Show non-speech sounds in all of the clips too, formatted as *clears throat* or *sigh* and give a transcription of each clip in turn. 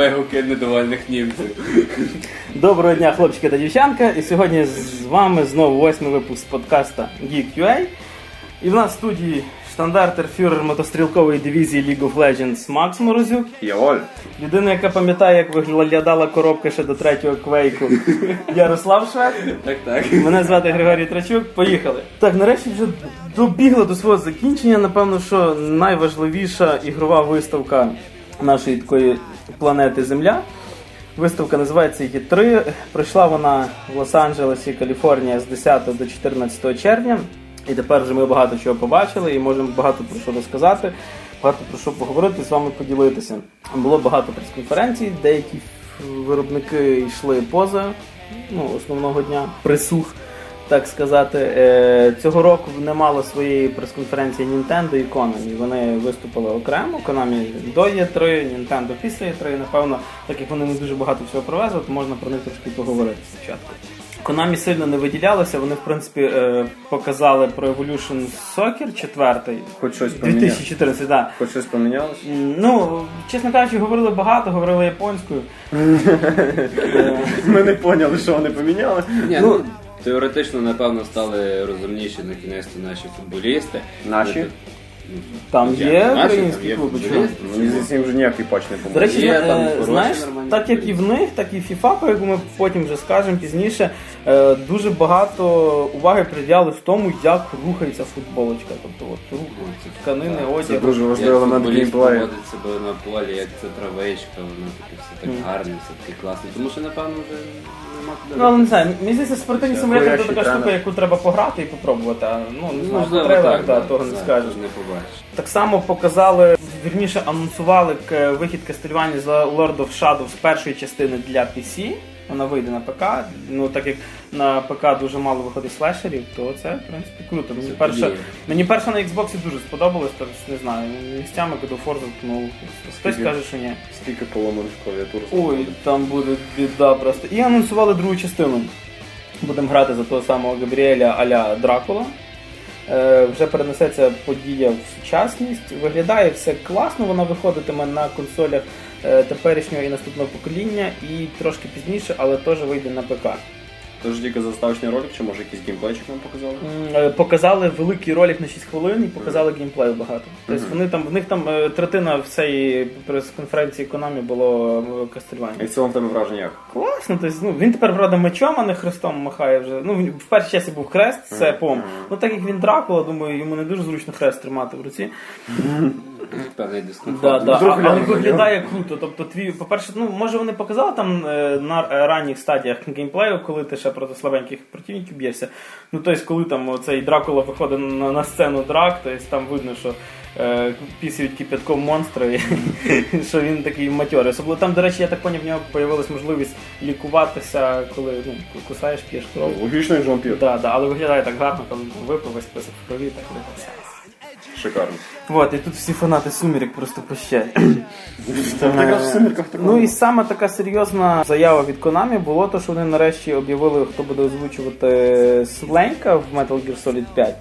вигуки недовольних німців. Доброго дня, хлопчики та дівчанка. І сьогодні з вами знову восьмий випуск подкаста Geek.ua. І в нас в студії штандартер фюрер мотострілкової дивізії League of Legends Макс Морозюк. Я Людина, яка пам'ятає, як виглядала коробка ще до третього квейку. Ярослав Швед. Так, так. Мене звати Григорій Трачук. Поїхали. Так, нарешті вже добігла до свого закінчення. Напевно, що найважливіша ігрова виставка нашої такої планети Земля. Виставка називається Є3. Пройшла вона в Лос-Анджелесі, Каліфорнія з 10 до 14 червня. І тепер вже ми багато чого побачили і можемо багато про що розказати, багато про що поговорити, з вами поділитися. Було багато прес-конференцій, деякі виробники йшли поза ну, основного дня присух, так сказати. Е, Цього року не мало своєї прес-конференції Nintendo і Konami. Вони виступили окремо. Konami до Є3, Nintendo після Є3. Напевно, так як вони не дуже багато всього привезли, то можна про них трошки поговорити спочатку. Konami сильно не виділялося, вони в принципі е, показали про Evolution Soccer 4 Хоч щось помінялося. 2014, да. Хоч щось помінялося? Ну, чесно кажучи, говорили багато, говорили японською. *laughs* Ми не поняли, що вони поміняли. Ні, ну, теоретично, напевно, стали розумніші на кінець наші футболісти. Наші? Ну, Там як? є українські клуби, футболісти. Мені здається, їм вже ніякий патч не До речі, Є е, там знаєш, так як і в них, так і в FIFA, про яку ми потім вже скажемо пізніше, е, дуже багато уваги приділяли в тому, як рухається футболочка. Тобто от рухаються тканини, Це одяг. дуже важливий Як елемент футболіст геймплею. поводить себе на полі, як це травичка, воно таке все так гарне, все таке класне. Тому що, напевно, вже. Ну, але не знаю, мені здається, спортивні симулятори це така штука, яку треба пограти і попробувати. А, ну, не знаю, Можливо, трейлерах так, да, да, того не скажеш. Не побачиш. Так само показали, вірніше анонсували к- вихід Castlevania за Lord of Shadows першої частини для PC. Вона вийде на ПК. Ну так як на ПК дуже мало виходить слешерів, то це в принципі круто. Мені Це перша, мені перша на Xbox дуже сподобалось, так не знаю, місцями God of War. Хтось Скільки? каже, що ні. Скільки поломаних клавіатур. Ой, там буде біда просто. І анонсували другу частину. Будемо грати за того самого Габріеля аля Дракула. Е, вже перенесеться подія в сучасність. Виглядає все класно, вона виходитиме на консолях е, теперішнього і наступного покоління, і трошки пізніше, але теж вийде на ПК. Тож тільки заставочний ролик, чи може якийсь геймплейчик нам показали? М, е, Показали великий ролик на 6 хвилин і показали геймплею багато. Тобто вони там, в них там е, третина всієї прес-конференції Konami було І Castlevania. в цілому в тебе враження як? Класно, тобто, ну, він тепер, правда, мечом, а не хрестом махає вже. Ну, він- в першій часі був хрест, це пом. Ну так як він Дракула, думаю, йому не дуже зручно хрест тримати в руці. *laughs* Певний дискомфорт. Да, да. Вдруг А, але глянемо виглядає круто. Тобто, твій, по-перше, ну може вони показали там е, на е, ранніх стадіях геймплею, коли ти ще проти слабеньких противників б'єшся. Ну тобто, коли там цей Дракула виходить на, на сцену драк, тобто там видно, що. Е, пісяють кипятком монстри, *laughs* що він такий матьорий. Особливо там, до речі, я так поняв, в нього з'явилась можливість лікуватися, коли ну, кусаєш, п'єш кров. Логічно, як вампір. Да, да, але виглядає так гарно, коли там випив весь список крові, так випився. Шикарно. Вот, і тут всі фанати сумірок просто пощать. Такого. Ну і саме така серйозна заява від Konami було то, що вони нарешті об'явили, хто буде озвучувати Сленка в Metal Gear Solid 5.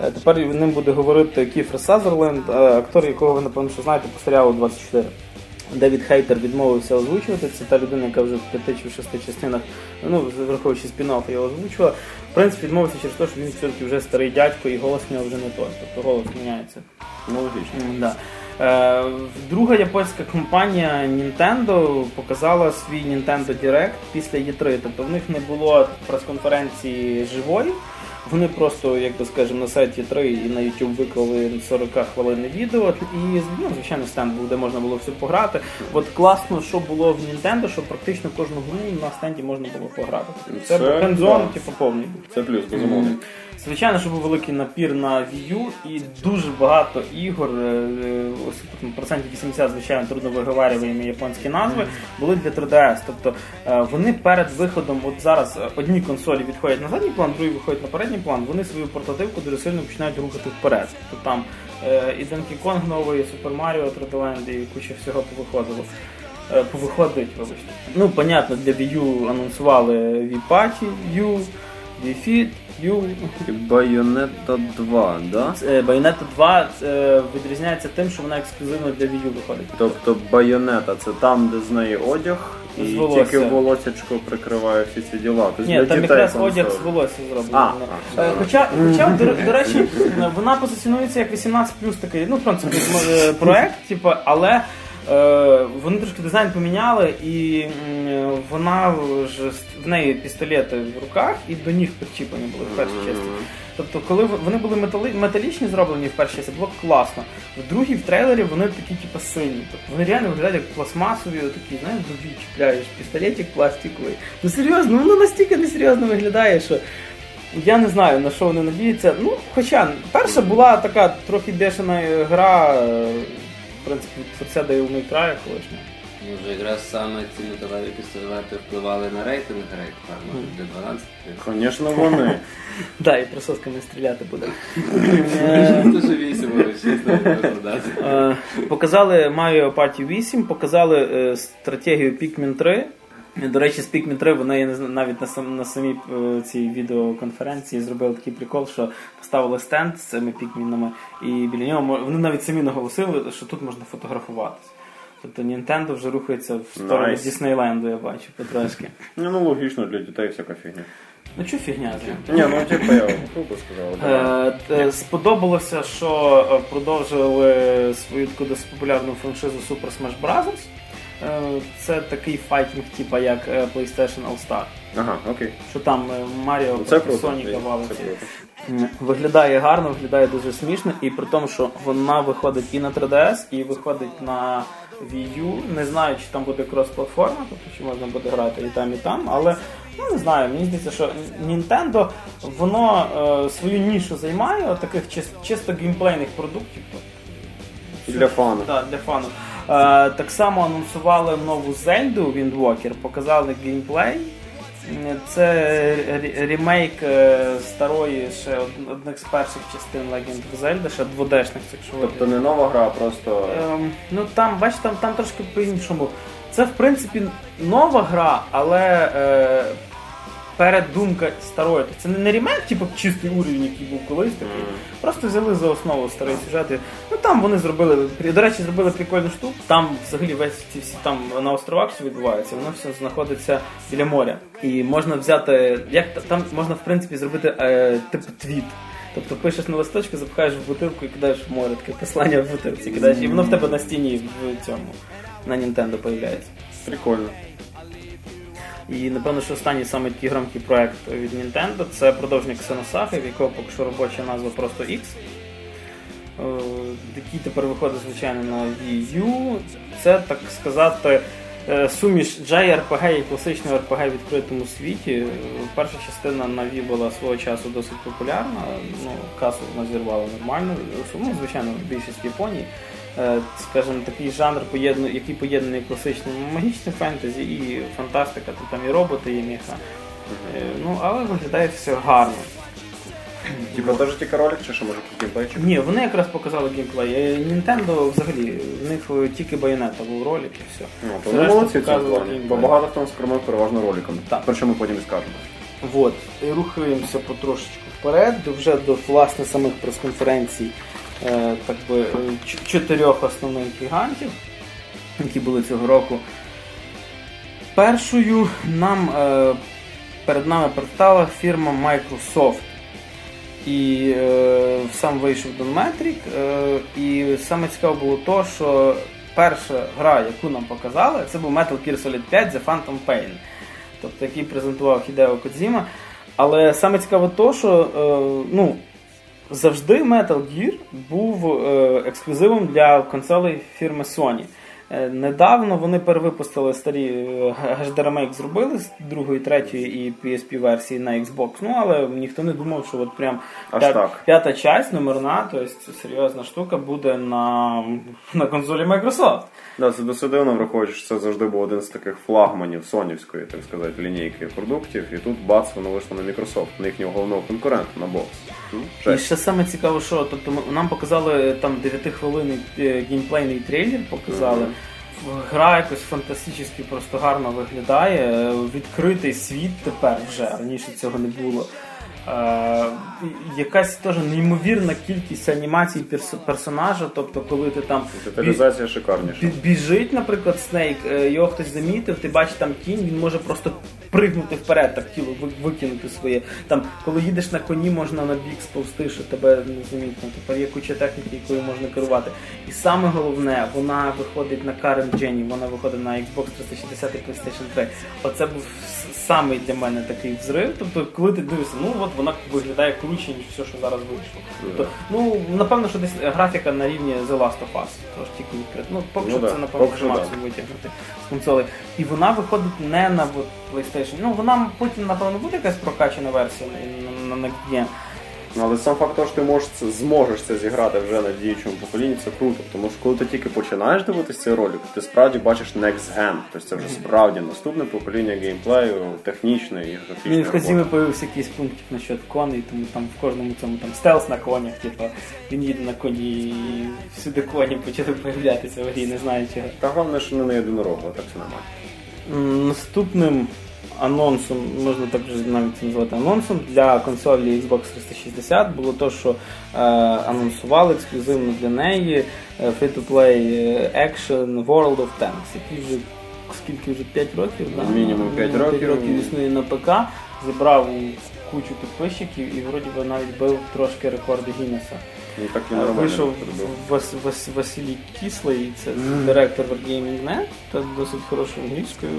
Е, Тепер ним буде говорити Кіфер Сазерленд, е, актор, якого ви напевно що знаєте по серіалу 24. Девід Хейтер відмовився озвучувати. Це та людина, яка вже в п'яти чи в шести частинах, ну враховуючи спін-офф, його озвучувала. В принципі, відмовився через те, що він все-таки вже старий дядько і голос в нього вже не той. Тобто голос міняється. Ну, логічно. Да. Е, друга японська компанія Nintendo показала свій Nintendo Direct після E3. Тобто в них не було прес-конференції живої. Вони просто, як би скажемо, на сайті 3 і на YouTube виклали 40 хвилин відео. І ну, звичайно, стенд був, де можна було все пограти. От класно, що було в Nintendo, що практично кожну гру на стенді можна було пограти. Це, Це хендзон, да. типу, повний. Це плюс, безумовно. Звичайно, що був великий напір на Wii U і дуже багато ігор, е, е, ось процентів 80, звичайно, трудно виговарюємо японські назви, були для 3DS. Тобто е, вони перед виходом, от зараз одні консолі відходять на задній план, другі виходять на передній план, вони свою портативку дуже сильно починають рухати вперед. Тобто там і Donkey Kong новий, і Super Mario 3D Land, і куча всього повиходило. Повиходить, вибачте. Ну, понятно, для Wii U анонсували Wii Party, Wii Fit, Ю. І Bayonetta 2, да? Е, Bayonetta 2 е, відрізняється тим, що вона ексклюзивно для Wii U виходить. Тобто Bayonetta це там, де з неї одяг, і З волосся. тільки волосячко прикриває всі ці діла. Тобто Ні, для там дітей якраз одяг з волосся А, зроблено. а, Е, Хоча, хоча до, до речі, вона позиціонується як 18 плюс такий, ну, в принципі, е, проект, типу, але вони трошки дизайн поміняли, і вона ж в неї пістолети в руках і до ніг причіплені були в першій частині. Тобто, коли вони були метали, металічні зроблені в першій частині, було класно. В другій в трейлері вони такі, типу, сині. Тобто вони реально виглядають як пластмасові, такі, знаєш, дубі чіпляєш, пістолетик пластиковий. Ну серйозно, воно настільки несерйозно виглядає, що. Я не знаю на що вони надіються. Ну, хоча перша була така трохи бешена гра, е, в принципі, це дає May Cry колишнього. Може, якраз саме ці металеві пістолети впливали на рейтинг рейд, може для 12. Звісно, вони. *laughs* Так, і присосками стріляти буде. *laughs* Дуже вісім, але чесно можна дати. Е, Показали Mario Party 8, показали е, стратегію Pikmin 3. І, До речі, з Pikmin 3 вони я не знаю, навіть на, сам, на самій е, цій відеоконференції зробили такий прикол, що поставили стенд з цими пікмінами, і біля нього вони навіть самі наголосили, що тут можна фотографуватися. Тобто Nintendo вже рухається в сторону Nice. Діснейленду, я бачу, потрошки. Ну, ну логічно для дітей всяка фігня. Ну чого фігня? Ні, ну типу я грубо сказав. Е, е, Сподобалося, що е, продовжили свою таку досить популярну франшизу Super Smash Bros. Е, Це такий файтінг, типа як е, PlayStation All Star. Ага, окей. Що там е, Маріо Ну. Соніка валиться. Виглядає гарно, виглядає дуже смішно, і при тому, що вона виходить і на 3DS, і виходить на Wii U. Не знаю, чи там буде крос-платформа, тобто чи можна буде грати і там, і там, але ну не знаю, мені здається, що Nintendo воно е, свою нішу займає от таких чис- чисто геймплейних продуктів. Для фану. Так, для фану. Е, так само анонсували нову Зельду Wind Walker, показали геймплей. Це ремейк е, старої ще одних з перших частин Legend of Zelda, ще 2D-шних цих що Тобто не нова гра, а просто. Ем, ну там, бачиш, там, там трошки по-іншому. Це в принципі нова гра, але е, передумка старої. Тобто Це не, ремейк, типу чистий уровень, який був колись такий. Просто взяли за основу старий сюжет. і- Ну там вони зробили, до речі, зробили прикольну штуку. Там взагалі весь ці всі там на островах все відбувається, воно все знаходиться біля моря. І можна взяти, як та- там можна в принципі зробити е, типу твіт. Тобто пишеш на листочку, запихаєш в бутилку і кидаєш в море, таке послання в бутилці кидаєш, і воно в тебе на стіні в цьому на Nintendo появляється. Прикольно. І напевно, що останній саме такий громкий проект від Nintendo це продовження Xenosaga, в якого поки що робоча назва просто X. Е, Який тепер виходить, звичайно, на Wii U. Це, так сказати, е, суміш JRPG і класичного RPG в відкритому світі. Перша частина на Wii була свого часу досить популярна. Ну, касу вона зірвала нормально. Ну, звичайно, більшість в Японії. Е, Скажімо, такий жанр, який поєднаний класичне магічне фентезі і фантастика, то там і роботи, і міха. Е, Ну, але виглядає все гарно. Типа теж тільки ролик, чи що може геймплейчик? Ні, вони якраз показали геймплей. Nintendo взагалі, в них е, тільки байонета був ролик і все. Ну, то вони молодці в цьому показували плані. Бо багато хто скормив переважно роликами. Так. Про що ми потім і скажемо. Вот. І рухаємося потрошечку вперед, вже до власне самих прес-конференцій так би, е, чотирьох основних гігантів, які були цього року. Першою нам е, перед нами представила фірма Microsoft. І е, сам вийшов Metric. Е, і саме цікаво було то, що перша гра, яку нам показали, це був Metal Gear Solid 5 The Phantom Pain тобто який презентував Хідео Кодзіма. Але саме цікаво то, що е, ну, завжди Metal Gear був е, ексклюзивом для консолей фірми Sony. Е, Недавно вони перевипустили старі е, HD ремейк зробили з другої, третьої і PSP версії на Xbox. Ну але ніхто не думав, що от прям Аж п'ят- так. п'ята часть, номерна, тобто серйозна штука буде на, на консолі Microsoft. Да, це досить дивно, враховуючи, що це завжди був один з таких флагманів сонівської, так сказати, лінійки продуктів. І тут бац, воно вийшло на Microsoft, на їхнього головного конкурента на бокс. Ну, І ще саме цікаво, що тобто нам показали там 9-хвилинний е, геймплейний трейлер, показали. Мгм. Гра якось фантастично просто гарно виглядає. Відкритий світ тепер вже раніше цього не було. Е, якась теж неймовірна кількість анімацій перс- персонажа, тобто коли ти там бі- шикарніша. бі- біжить, наприклад, Снейк, е, його хтось замітив, ти бачиш там тінь, він може просто пригнути вперед, так тіло викинути своє. Там, коли їдеш на коні, можна на бік сповзти, що тебе не замітно. Тепер є куча техніки, якою можна керувати. І саме головне, вона виходить на Current Gen, вона виходить на Xbox 360 і PlayStation 3. Оце був самий для мене такий взрив. Тобто, коли ти дивишся, ну от вона виглядає круче, ніж все, що зараз вийшло. Тобто, ну напевно, що десь графіка на рівні The Last of Us, тож тільки відкрито. Ну, поки Ну що да, це напевно поки що максимум витягнути з консолей. І вона виходить не на PlayStation. Ну вона потім, напевно, буде якась прокачана версія на, на, на на Але сам факт того, що ти можеш це, зможеш це зіграти вже на діючому поколінні, це круто. Тому що коли ти тільки починаєш дивитися цей ролик, ти справді бачиш next gen. Тобто це вже справді наступне покоління геймплею, технічне і Він графічне. в Козімі появився якийсь пунктик насчет коней, тому там в кожному цьому там стелс на конях, типу, він їде на коні і всюди коні почали появлятися в грі, не знаю чого. Та головне, що не на єдинорогу, так все нормально. Наступним анонсом, можна так вже навіть це назвати анонсом для консолі Xbox 360 було те, що е, анонсували ексклюзивно для неї е, free-to-play е, Action World of Tanks, який вже скільки вже 5 років, да? Мінімум п'ять Мінімум років. років існує на ПК, зібрав кучу підписчиків і вроді би навіть бив трошки рекорди Гіннеса. Ну так і Е. Вийшов. Вас, Вас, Василій Кислий, це директор Wargaming.net, та досить хорошою англійською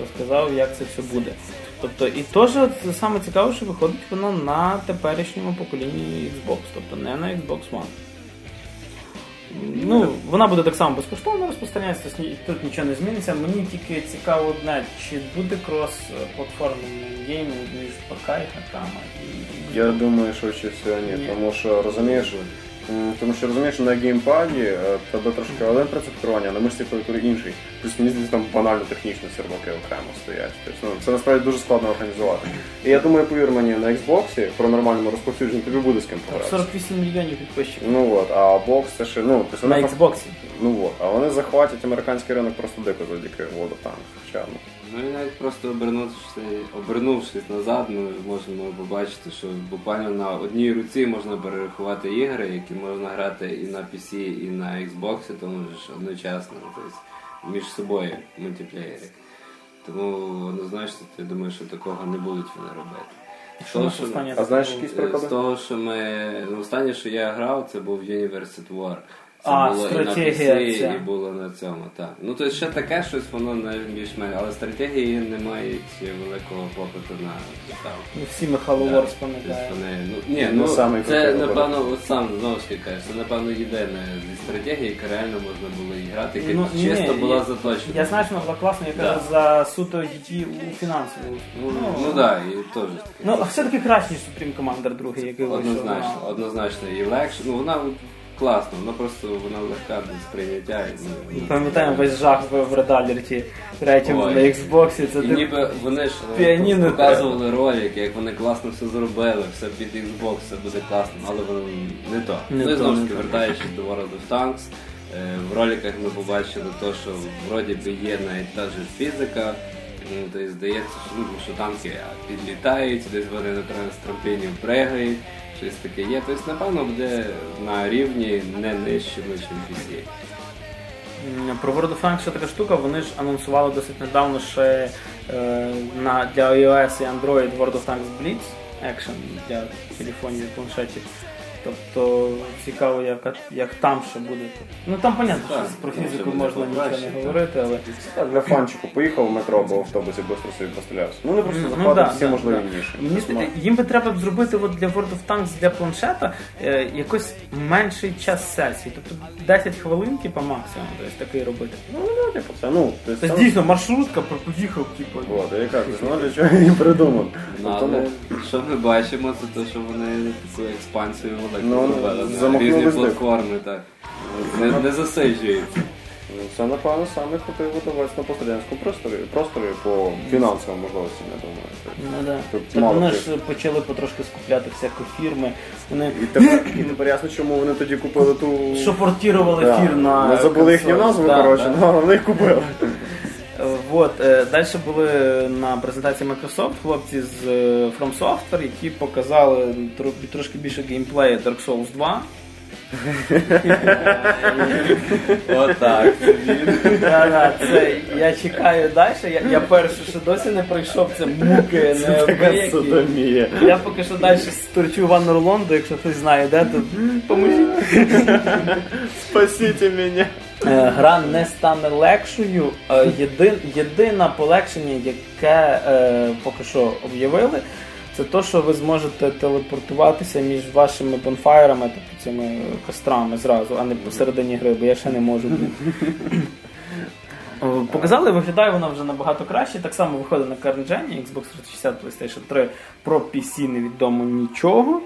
розказав, як це все буде. Тобто, і теж саме цікаве, що виходить воно на теперішньому поколінні Xbox, тобто не на Xbox One. Ну, вона буде так само безкоштовно розпространятися, тут нічого не зміниться. Мені тільки цікаво одне, чи буде крос-платформний геймінг між ПК і. І- Я думаю, що ще всього ні, тому що розумієш, тому що розумієш, на геймпаді е, тебе трошки один принцип керування, а на мишці клавіатури інший. Плюс мені здається, там банально технічно серваки окремо стоять. Тобто, ну, це насправді дуже складно організувати. І я думаю, повір мені, на Xbox про нормальному розповсюдженні тобі буде з ким пограти. 48 мільйонів підписчиків Ну от, а бокс це ще, ну, тобто на Xbox. Ну от, а вони захватять американський ринок просто дико завдяки of Хоча, ну, Ну і навіть просто обернувшись, обернувшись назад, ми можемо побачити, що буквально на одній руці можна перерахувати ігри, які можна грати і на PC, і на Xbox, тому ж одночасно, тобто між собою в мультиплеєрі. Тому однозначно я думаю, що такого не будуть вони робити. Що нас останнє А знаєш, якісь приклади? З того, що ми. Ну, останнє, що я грав, це був University War. Це А, було і стратегія на PC, ця. і було на цьому, так. Ну, то ще таке щось, воно не більш-менш, але стратегії не мають великого попиту на доставку. Ну, всі ми Halo Да. Wars Тобто ну, ні, Ну, ну, це, напевно, от сам знову ж таки кажеш, це, напевно, єдине зі стратегії, яка реально можна було і грати, яка Ну, ні, чисто була я- заточена. Я знаю, що вона була класна, я Да. за суто її у фінансову. Ну, ну так, і теж таке. Ну, а все-таки краще, ніж Supreme Commander 2, який вийшов. Однозначно, на- однозначно і легше. Ну вона класна, вона просто вона легка до сприйняття. І, ну, Пам'ятаємо весь жах в Alert третьому Ой. на Xbox. Це І ти- ніби вони ж е, Піаніно показували ролики, як вони класно все зробили, все під Xbox, все буде класно, але воно не то. Не ну і знову ж таки, вертаючись до World of Tanks, е, в роликах ми побачили те, що вроді би є навіть та ж фізика. Тобто здається, що, ну, що танки підлітають, десь вони на тра- з трамплінів пригають, щось таке є. Тобто, напевно, буде на рівні не нижче, ніж PC. Про World of Tanks ще така штука, вони ж анонсували досить недавно ще е, на, для iOS і Android World of Tanks Blitz Action для телефонів і планшетів. Тобто цікаво, як, як там ще буде. Ну там понятно, Так, що про фізику можна нічого не так. говорити, але так, для фанчику поїхав в метро або в автобусі, швидко собі пострілявся. Ну вони просто Ну, да, всі да, можливі да. ніші. Мені Тобто, їм би треба б зробити от для World of Tanks для планшета е, якось менший час сесії. Тобто 10 хвилин, типу, максимум, тобто такий робити. Ну, ну, типу, це, ну, то есть, Тобто там- дійсно маршрутка поїхав, типу. От, я кажу, ну для чого їм придумав. Ну, але що ми бачимо, це те, що вони таку експансію велику Ну, зробили різні дик. платформи, так. Не, не засиджуються. Ну, Це, напевно, саме крутий видавець на пострадянському просторі, просторі по фінансовим можливостям, я думаю. Ну, да. Тут Так мало вони ж почали потрошки скупляти всякі фірми. Вони І тепер, і тепер ясно, чому вони тоді купили ту... що портірували Да. фір на. Ми забули їхню назву, Да, коротше, да. ну, але вони їх купили. Вот, далі були на презентації Microsoft хлопці з е, From Software, які показали трошки більше геймплею Dark Souls 2. *laughs* Отак. Я чекаю далі. Я, перше, що досі не пройшов, це муки. Содомія. Я поки що далі сторчу Ван Орлонду, якщо хтось знає, де то поможіть. Спасіть мене. Е, Гра не стане легшою. Е, Єдин, єдине полегшення, яке е, поки що об'явили, це те, що ви зможете телепортуватися між вашими бонфайрами, тобто цими кострами зразу, а не посередині гри, бо я ще не можу. О, Показали, виглядає вона вже набагато краще. Так само виходить на Current Gen, Xbox 360, PlayStation 3 про PC невідомо нічого.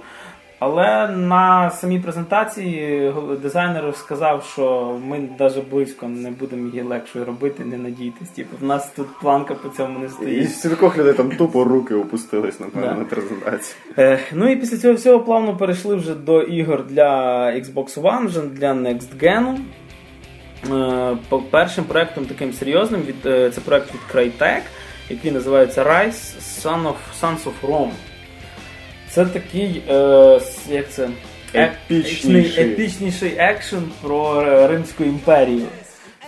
Але на самій презентації дизайнер сказав, що ми навіть близько не будемо її легшою робити, не надійтесь. Типу, в нас тут планка по цьому не стоїть. І стількох людей там тупо руки опустились, напевно, Да. на презентації. Е, ну і після цього всього плавно перейшли вже до ігор для Xbox One, вже для Next Gen. Е, першим проектом таким серйозним від, е, це проект від Crytek, який називається Rise Son of, Sons of Rome. Це такий, е, як це? Ек- Епічніший. епічніший екшен про е, Римську імперію,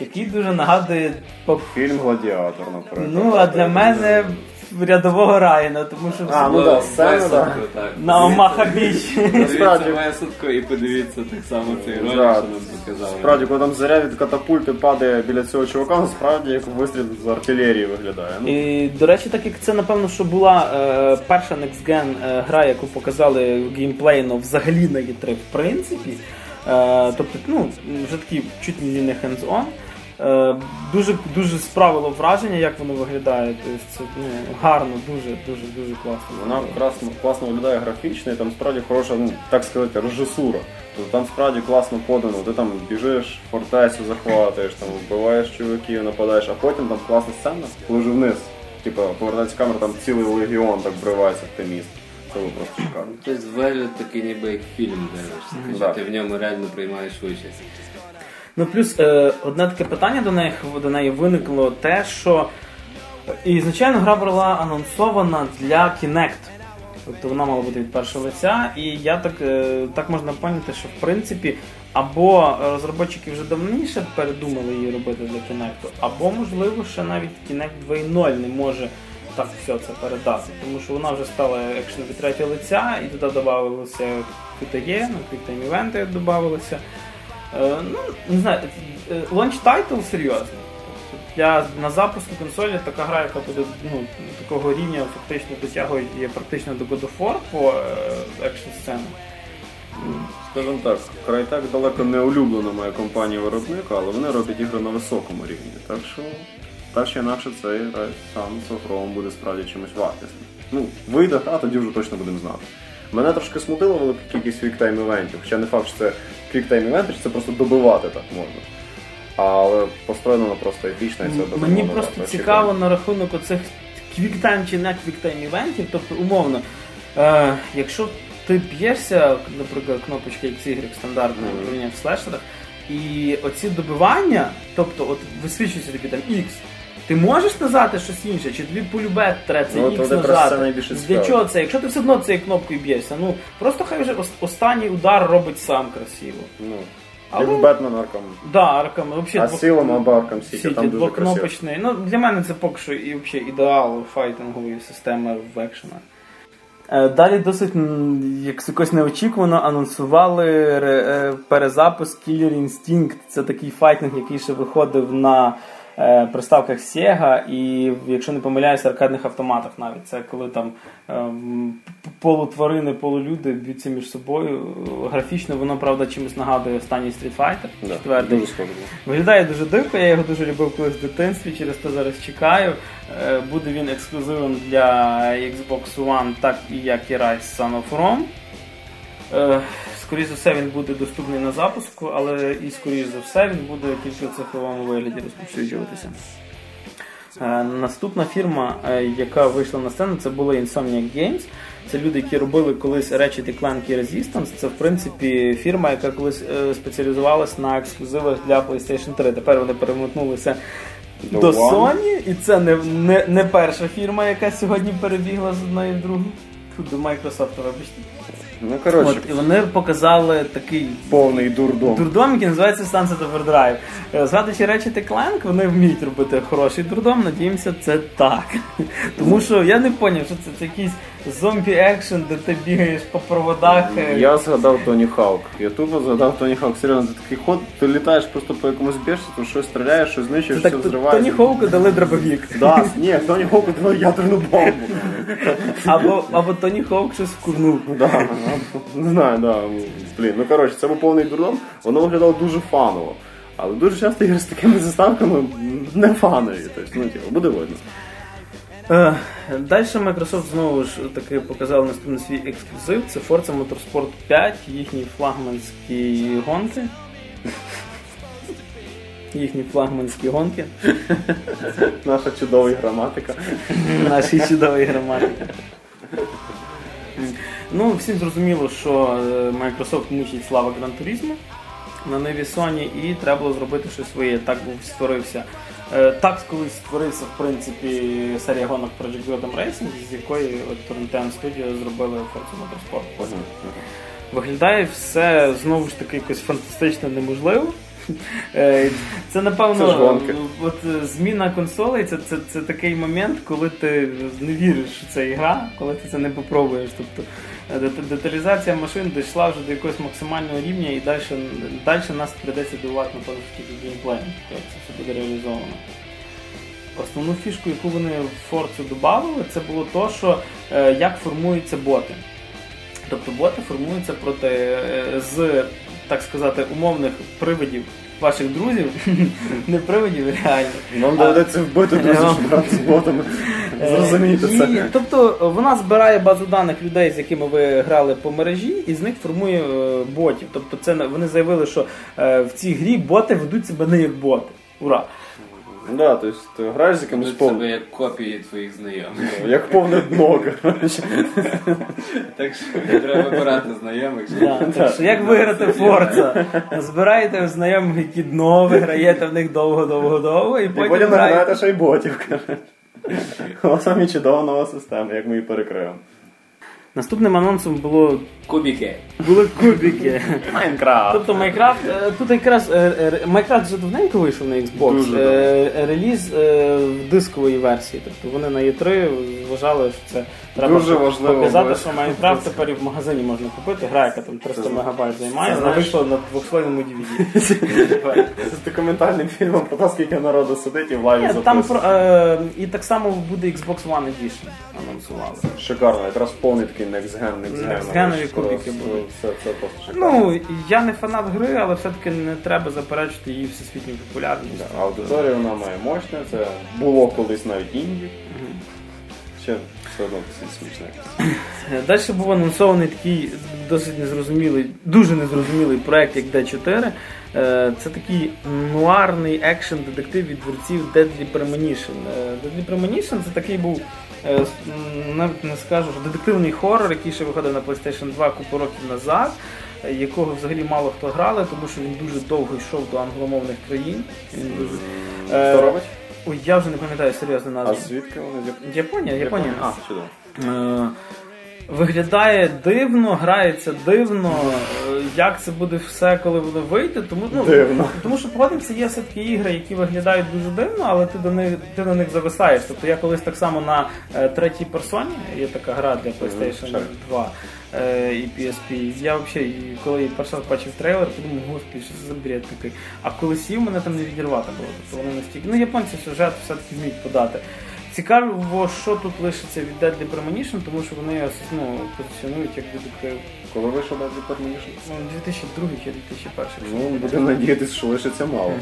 який дуже нагадує по Фільм Гладіатор, наприклад. Ну, а для мене рядового Райана, тому що А, ну да, сцена, да. так. на Омаха Біч. Насправді- Дивіться весутко і подивіться так само цей ролик, Да. що нам показали. Справді, коли там заря від катапульти падає біля цього чувака, насправді як вистріл з артилерії виглядає. Ну, І, до речі, так як це, напевно, що була е, перша Next Gen е, гра, яку показали геймплейно взагалі на E3, в принципі. Е, тобто, ну, вже такі чуть не не hands-on. Е, дуже дуже справило враження, як воно виглядає. Тобто, це ну, гарно, дуже, дуже, дуже класно. Вона класно, класно виглядає графічно, і там справді хороша, ну так сказати, режисура. Тобто там справді класно подано. Ти там біжиш, фортецю захватуєш, там вбиваєш чуваків, нападаєш, а потім там класна сцена, коли вже вниз. Типа повертається камера, там цілий легіон так вривається в те місце. Це було просто шикарно. Тобто вигляд такий ніби як фільм дивишся, ти в ньому реально приймаєш участь. Ну плюс е, одне таке питання до неї, до неї виникло те, що і звичайно гра була анонсована для Kinect. Тобто вона мала бути від першого лиця, і я так, е, так можна поняти, що в принципі або розробники вже давніше передумали її робити для Kinect, або можливо ще навіть Kinect 2.0 не може так все це передати, тому що вона вже стала екшен від третього лиця, і туди додавалося QTE, ну, QTE івенти додавалися. Е, ну, не знаю, е, launch title серйозний. Тобто Для, на запуску консолі така гра, яка буде ну, такого рівня фактично дотягує практично до God of War по е, екшн сценам. Скажімо так, Crytek далеко не улюблена моя компанія виробника, але вони роблять ігри на високому рівні. Так що, так чи інакше, цей of Rome буде справді чимось вартісним. Ну, вийде гра, тоді вже точно будемо знати. Мене трошки смутила велика кількість quick time event ів, хоча не факт, що це quick time event-и, чи це просто добивати так можна. Але построєно просто епічно і це Мені просто цікаво на рахунок оцих quick time чи не quick time event-ів. Тобто, умовно, е, якщо ти б'єшся, наприклад, кнопочки X, Y стандартне Мгм. управління в слешерах, і оці добивання, тобто от висвічується тобі там X, ти можеш сказати щось інше, чи тобі полюбе треба це Ну, от X от якраз це нажати? Для чого це? Якщо ти все одно цією кнопкою б'єшся, ну просто хай вже останній удар робить сам красиво. Ну, Але- як Бетмен Аркам. Да, Аркам, взагалі Асилом або Аркам Сіті, там дуже красиво. Ну, для мене це поки що і взагалі ідеал файтингової системи в екшенах. Е, Далі досить як якось неочікувано анонсували е, перезапуск Killer Instinct. Це такий файтинг, який ще виходив на приставках Sega і, якщо не помиляюсь, аркадних автоматах навіть. Це коли там п- полутварини, полулюди б'ються між собою. Графічно воно, правда, чимось нагадує останній Street Fighter. Да, дуже. Виглядає дуже дико, я його дуже любив колись в дитинстві, через те зараз чекаю. Е, Буде він ексклюзивом для Xbox One, так і як і Rise Son of Rome. Скоріше за все, він буде доступний на запуску, але і скоріше за все він буде тільки в цифровому вигляді розповсюджуватися. Е, Наступна фірма, е, яка вийшла на сцену, це була Insomniac Games. Це люди, які робили колись Ratchet Clank і Resistance. Це в принципі фірма, яка колись е, спеціалізувалась на ексклюзивах для PlayStation 3. Тепер вони перемотнулися до Sony, і це не, не, не перша фірма, яка сьогодні перебігла з одної в другу. Тут до Microsoft, вибачте. Ну, коротше, От, і вони показали такий повний дурдом. дурдом, який називається Sunset Overdrive. Е, Згадуючи речі Clank, вони вміють робити хороший дурдом, надіємося, це так. *laughs* Тому що я не зрозумів, що це, це якийсь зомбі екшен, де ти бігаєш по проводах. е, Я згадав Тоні Хаук. Я тупо згадав Тоні Хаук. Серйозно, ти такий ход, ти літаєш просто по якомусь бешці, щось стріляєш, щось знищуєш, Це все так Тоні. Хоуку дали дробовік. Да, ні, Тоні Хоуку дали ядерну бомбу. Або, або Тоні Хоук щось вкурнув. Да, не знаю, да. Блін, ну коротше, це був повний дурдом, воно виглядало дуже фаново. Але дуже часто ігри з такими заставками не фанові. Тобто, ну, типу, буде видно. Е, Далі Microsoft знову ж таки показав наступний свій ексклюзив. Це Forza Motorsport 5, їхні флагманські гонки. Їхні флагманські гонки. Наша чудова граматика. Наші чудові граматики. Ну, всім зрозуміло, що е, Microsoft мучить слава Гран Туризму на ниві Sony, і треба було зробити щось своє. Так був створився. Е, Так колись створився, в принципі, серія гонок Project Gotham Racing, з якої от Torrent Studio зробили Forza Motorsport. Виглядає все знову ж таки якось фантастично неможливо. Е, Це напевно Це от е, зміна консолей це, це, це такий момент, коли ти не віриш, що це ігра, коли ти це не попробуєш. Тобто деталізація машин дійшла вже до якогось максимального рівня і далі, далі нас прийдеться дивувати напевно тільки геймплеєм, як це все буде реалізовано. Основну фішку, яку вони в Forza додали, це було то, що е, як формуються боти. Тобто боти формуються проти е, з, так сказати, умовних привидів ваших друзів, *laughs* не приводів реально. Вам доведеться вбити друзі, Ну. щоб грати з ботами. Зрозумієте І, це. тобто вона збирає базу даних людей, з якими ви грали по мережі, і з них формує е, ботів. Тобто це вони заявили, що е, в цій грі боти ведуть себе не як боти. Ура! Да, тобто ти граєш з якимось себе повним. як копії твоїх знайомих. Як повне дно, коротше. Так що треба вибирати знайомих. щоб- Да, так що як виграти Форца? Збираєте знайомих, які дно, ви граєте в них довго-довго-довго, і І потім потім граєте. нагадаєте ще й ботів, коротше. Самі чудова нова система, як ми її перекриємо. Наступним анонсом було Кубіки. були кубіки. Майнкрафт. Тобто Майнкрафт, е, тут якраз е, е, Майнкрафт вже давненько вийшов на Xbox. Дуже Реліз в дискової версії. Тобто вони на E3 вважали, що це треба Дуже важливо показати, що Майнкрафт тепер і в магазині можна купити. Гра, яка там 300 Це мегабайт займає, вона вийшла на двохслойному DVD. З документальним фільмом про те, скільки народу сидить і в лайві записує. е, і так само буде Xbox One Edition анонсували. Шикарно, якраз повний такий next gen, next gen. Кубики будуть. Це, це просто шикарно. Ну, я не фанат гри, але все-таки не треба заперечити її всесвітню популярність. Аудиторія вона має мощна, це було колись навіть інді. Ще все одно досить смішно. Далі був анонсований такий досить незрозумілий, дуже незрозумілий проект, як D4. Е, Це такий нуарний екшен детектив від творців Deadly Premonition. Е, Deadly Premonition це такий був, е, навіть не скажу, що детективний хорор, який ще виходив на PlayStation 2 купу років назад. е, Якого взагалі мало хто грали, тому що він дуже довго йшов до англомовних країн. Він дуже... Е, Хто робить? Ой, я вже не пам'ятаю серйозно А звідки вони? З Японія, Японія. А, чудово. Е, Виглядає дивно, грається дивно. Е, Як це буде все, коли воно вийде? Тому ну Дивно. тому що погодимося, є все таки ігри, які виглядають дуже дивно, але ти до них ти на них зависаєш. Тобто я колись так само на е, третій персоні, є така гра для PlayStation Шарик. 2 е, і PSP. Я взагалі, коли я перший раз бачив трейлер, подумав, господи, що це за бред такий. А коли сів, мене там не відірвати було. Тобто вони настільки. Ну, японці сюжет все-таки вміють подати. Цікаво, що тут лишиться від Deadly Premonition, тому що вони ну, позиціонують як детектив. Коли вийшов Deadly Premonition? Ну, 2002 чи 2001. Ну, будемо надіятися, що лишиться мало.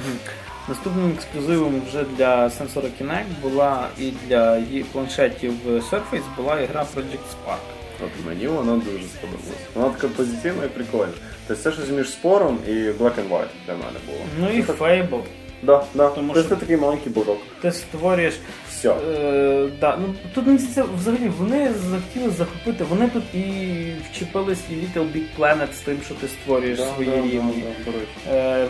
Наступним ексклюзивом вже для Sensor Kinect була і для її планшетів Surface була ігра Project Spark. От мені вона дуже сподобалась. Вона така позитивна і прикольна. Тобто це щось між спором і Black and White для мене було. Ну і Fable. Да, да. Тому що- це такий маленький божок. Ти створюєш Все. Е, да. ну, тут взагалі вони захотіли захопити, вони тут і вчепились і Little Big Planet з тим, що ти створюєш свої рівні. Е,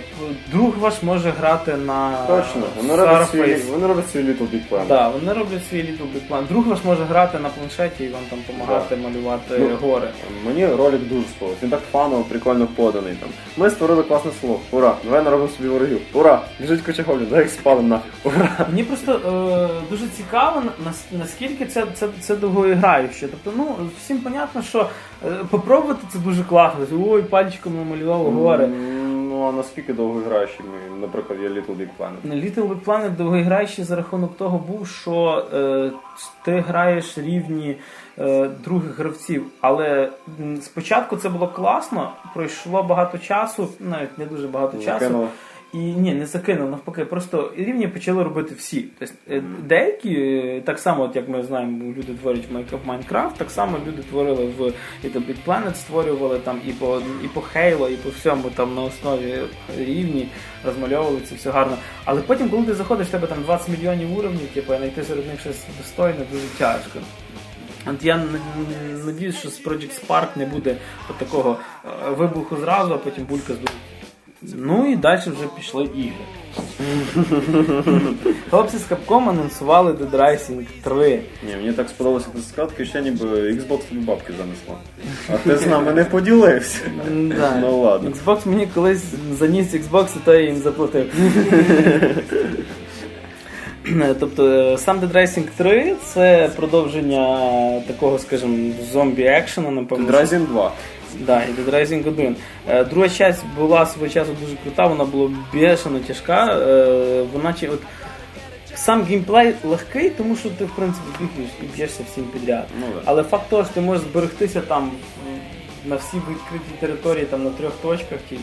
друг ваш може грати на Точно, вони роблять, свій, вони роблять свій Little Big Planet. Да, вони роблять свій Little Big Planet. Друг ваш може грати на планшеті і вам там допомагати малювати Ну, гори. Мені ролик дуже сподобався. Він так фаново, прикольно поданий. Там. Ми створили класне село. Ура! Давай наробимо собі ворогів. Ура! Біжить куча дай їх спалим нафіг. Ура! Мені просто е, дуже цікаво, наскільки це, це, це довгоіграюче. Тобто, ну, всім понятно, що е, попробувати це дуже класно. Ой, пальчиком намалював гори. Ну а наскільки довго граєш, ми, наприклад, є Little Big Planet. Little Big Planet довгоіграючий за рахунок того був, що е, ти граєш рівні е, других гравців. Але спочатку це було класно, пройшло багато часу, навіть не дуже багато часу. І ні, не закинув, навпаки, просто рівні почали робити всі. Тобто, е, деякі, е, так само, от як ми знаємо, люди творять в Майнкрафт, так само люди творили в Little Big Planet, створювали там і по і по Halo, і по всьому там на основі рівні, розмальовували це все гарно. Але потім, коли ти заходиш, в тебе там 20 мільйонів уровнів, типу, знайти серед них щось достойне, дуже тяжко. От я надіюсь, що з Project Spark не буде от такого е, вибуху зразу, а потім булька здобуть. Ну і далі вже пішли ігри. Хлопці з Capcom анонсували Dead Rising 3. Ні, мені так сподобалося, ти сказав, ще ніби Xbox тобі бабки занесло. А ти з нами не поділився. Да. Ну ладно. Xbox мені колись заніс Xbox, і то я їм заплатив. Тобто сам Dead Rising 3 це продовження такого, скажімо, зомбі-екшена, напевно. Dead Rising 2. Да, і Dead Rising 1. Е, Друга часть була свого часу дуже крута, вона була бешено тяжка. Е, Вона от сам геймплей легкий, тому що ти в принципі бігаєш і б'єшся всім підряд. Ну, да. Але факт того, що ти можеш зберегтися там на всій відкритій території там на трьох точках тільки.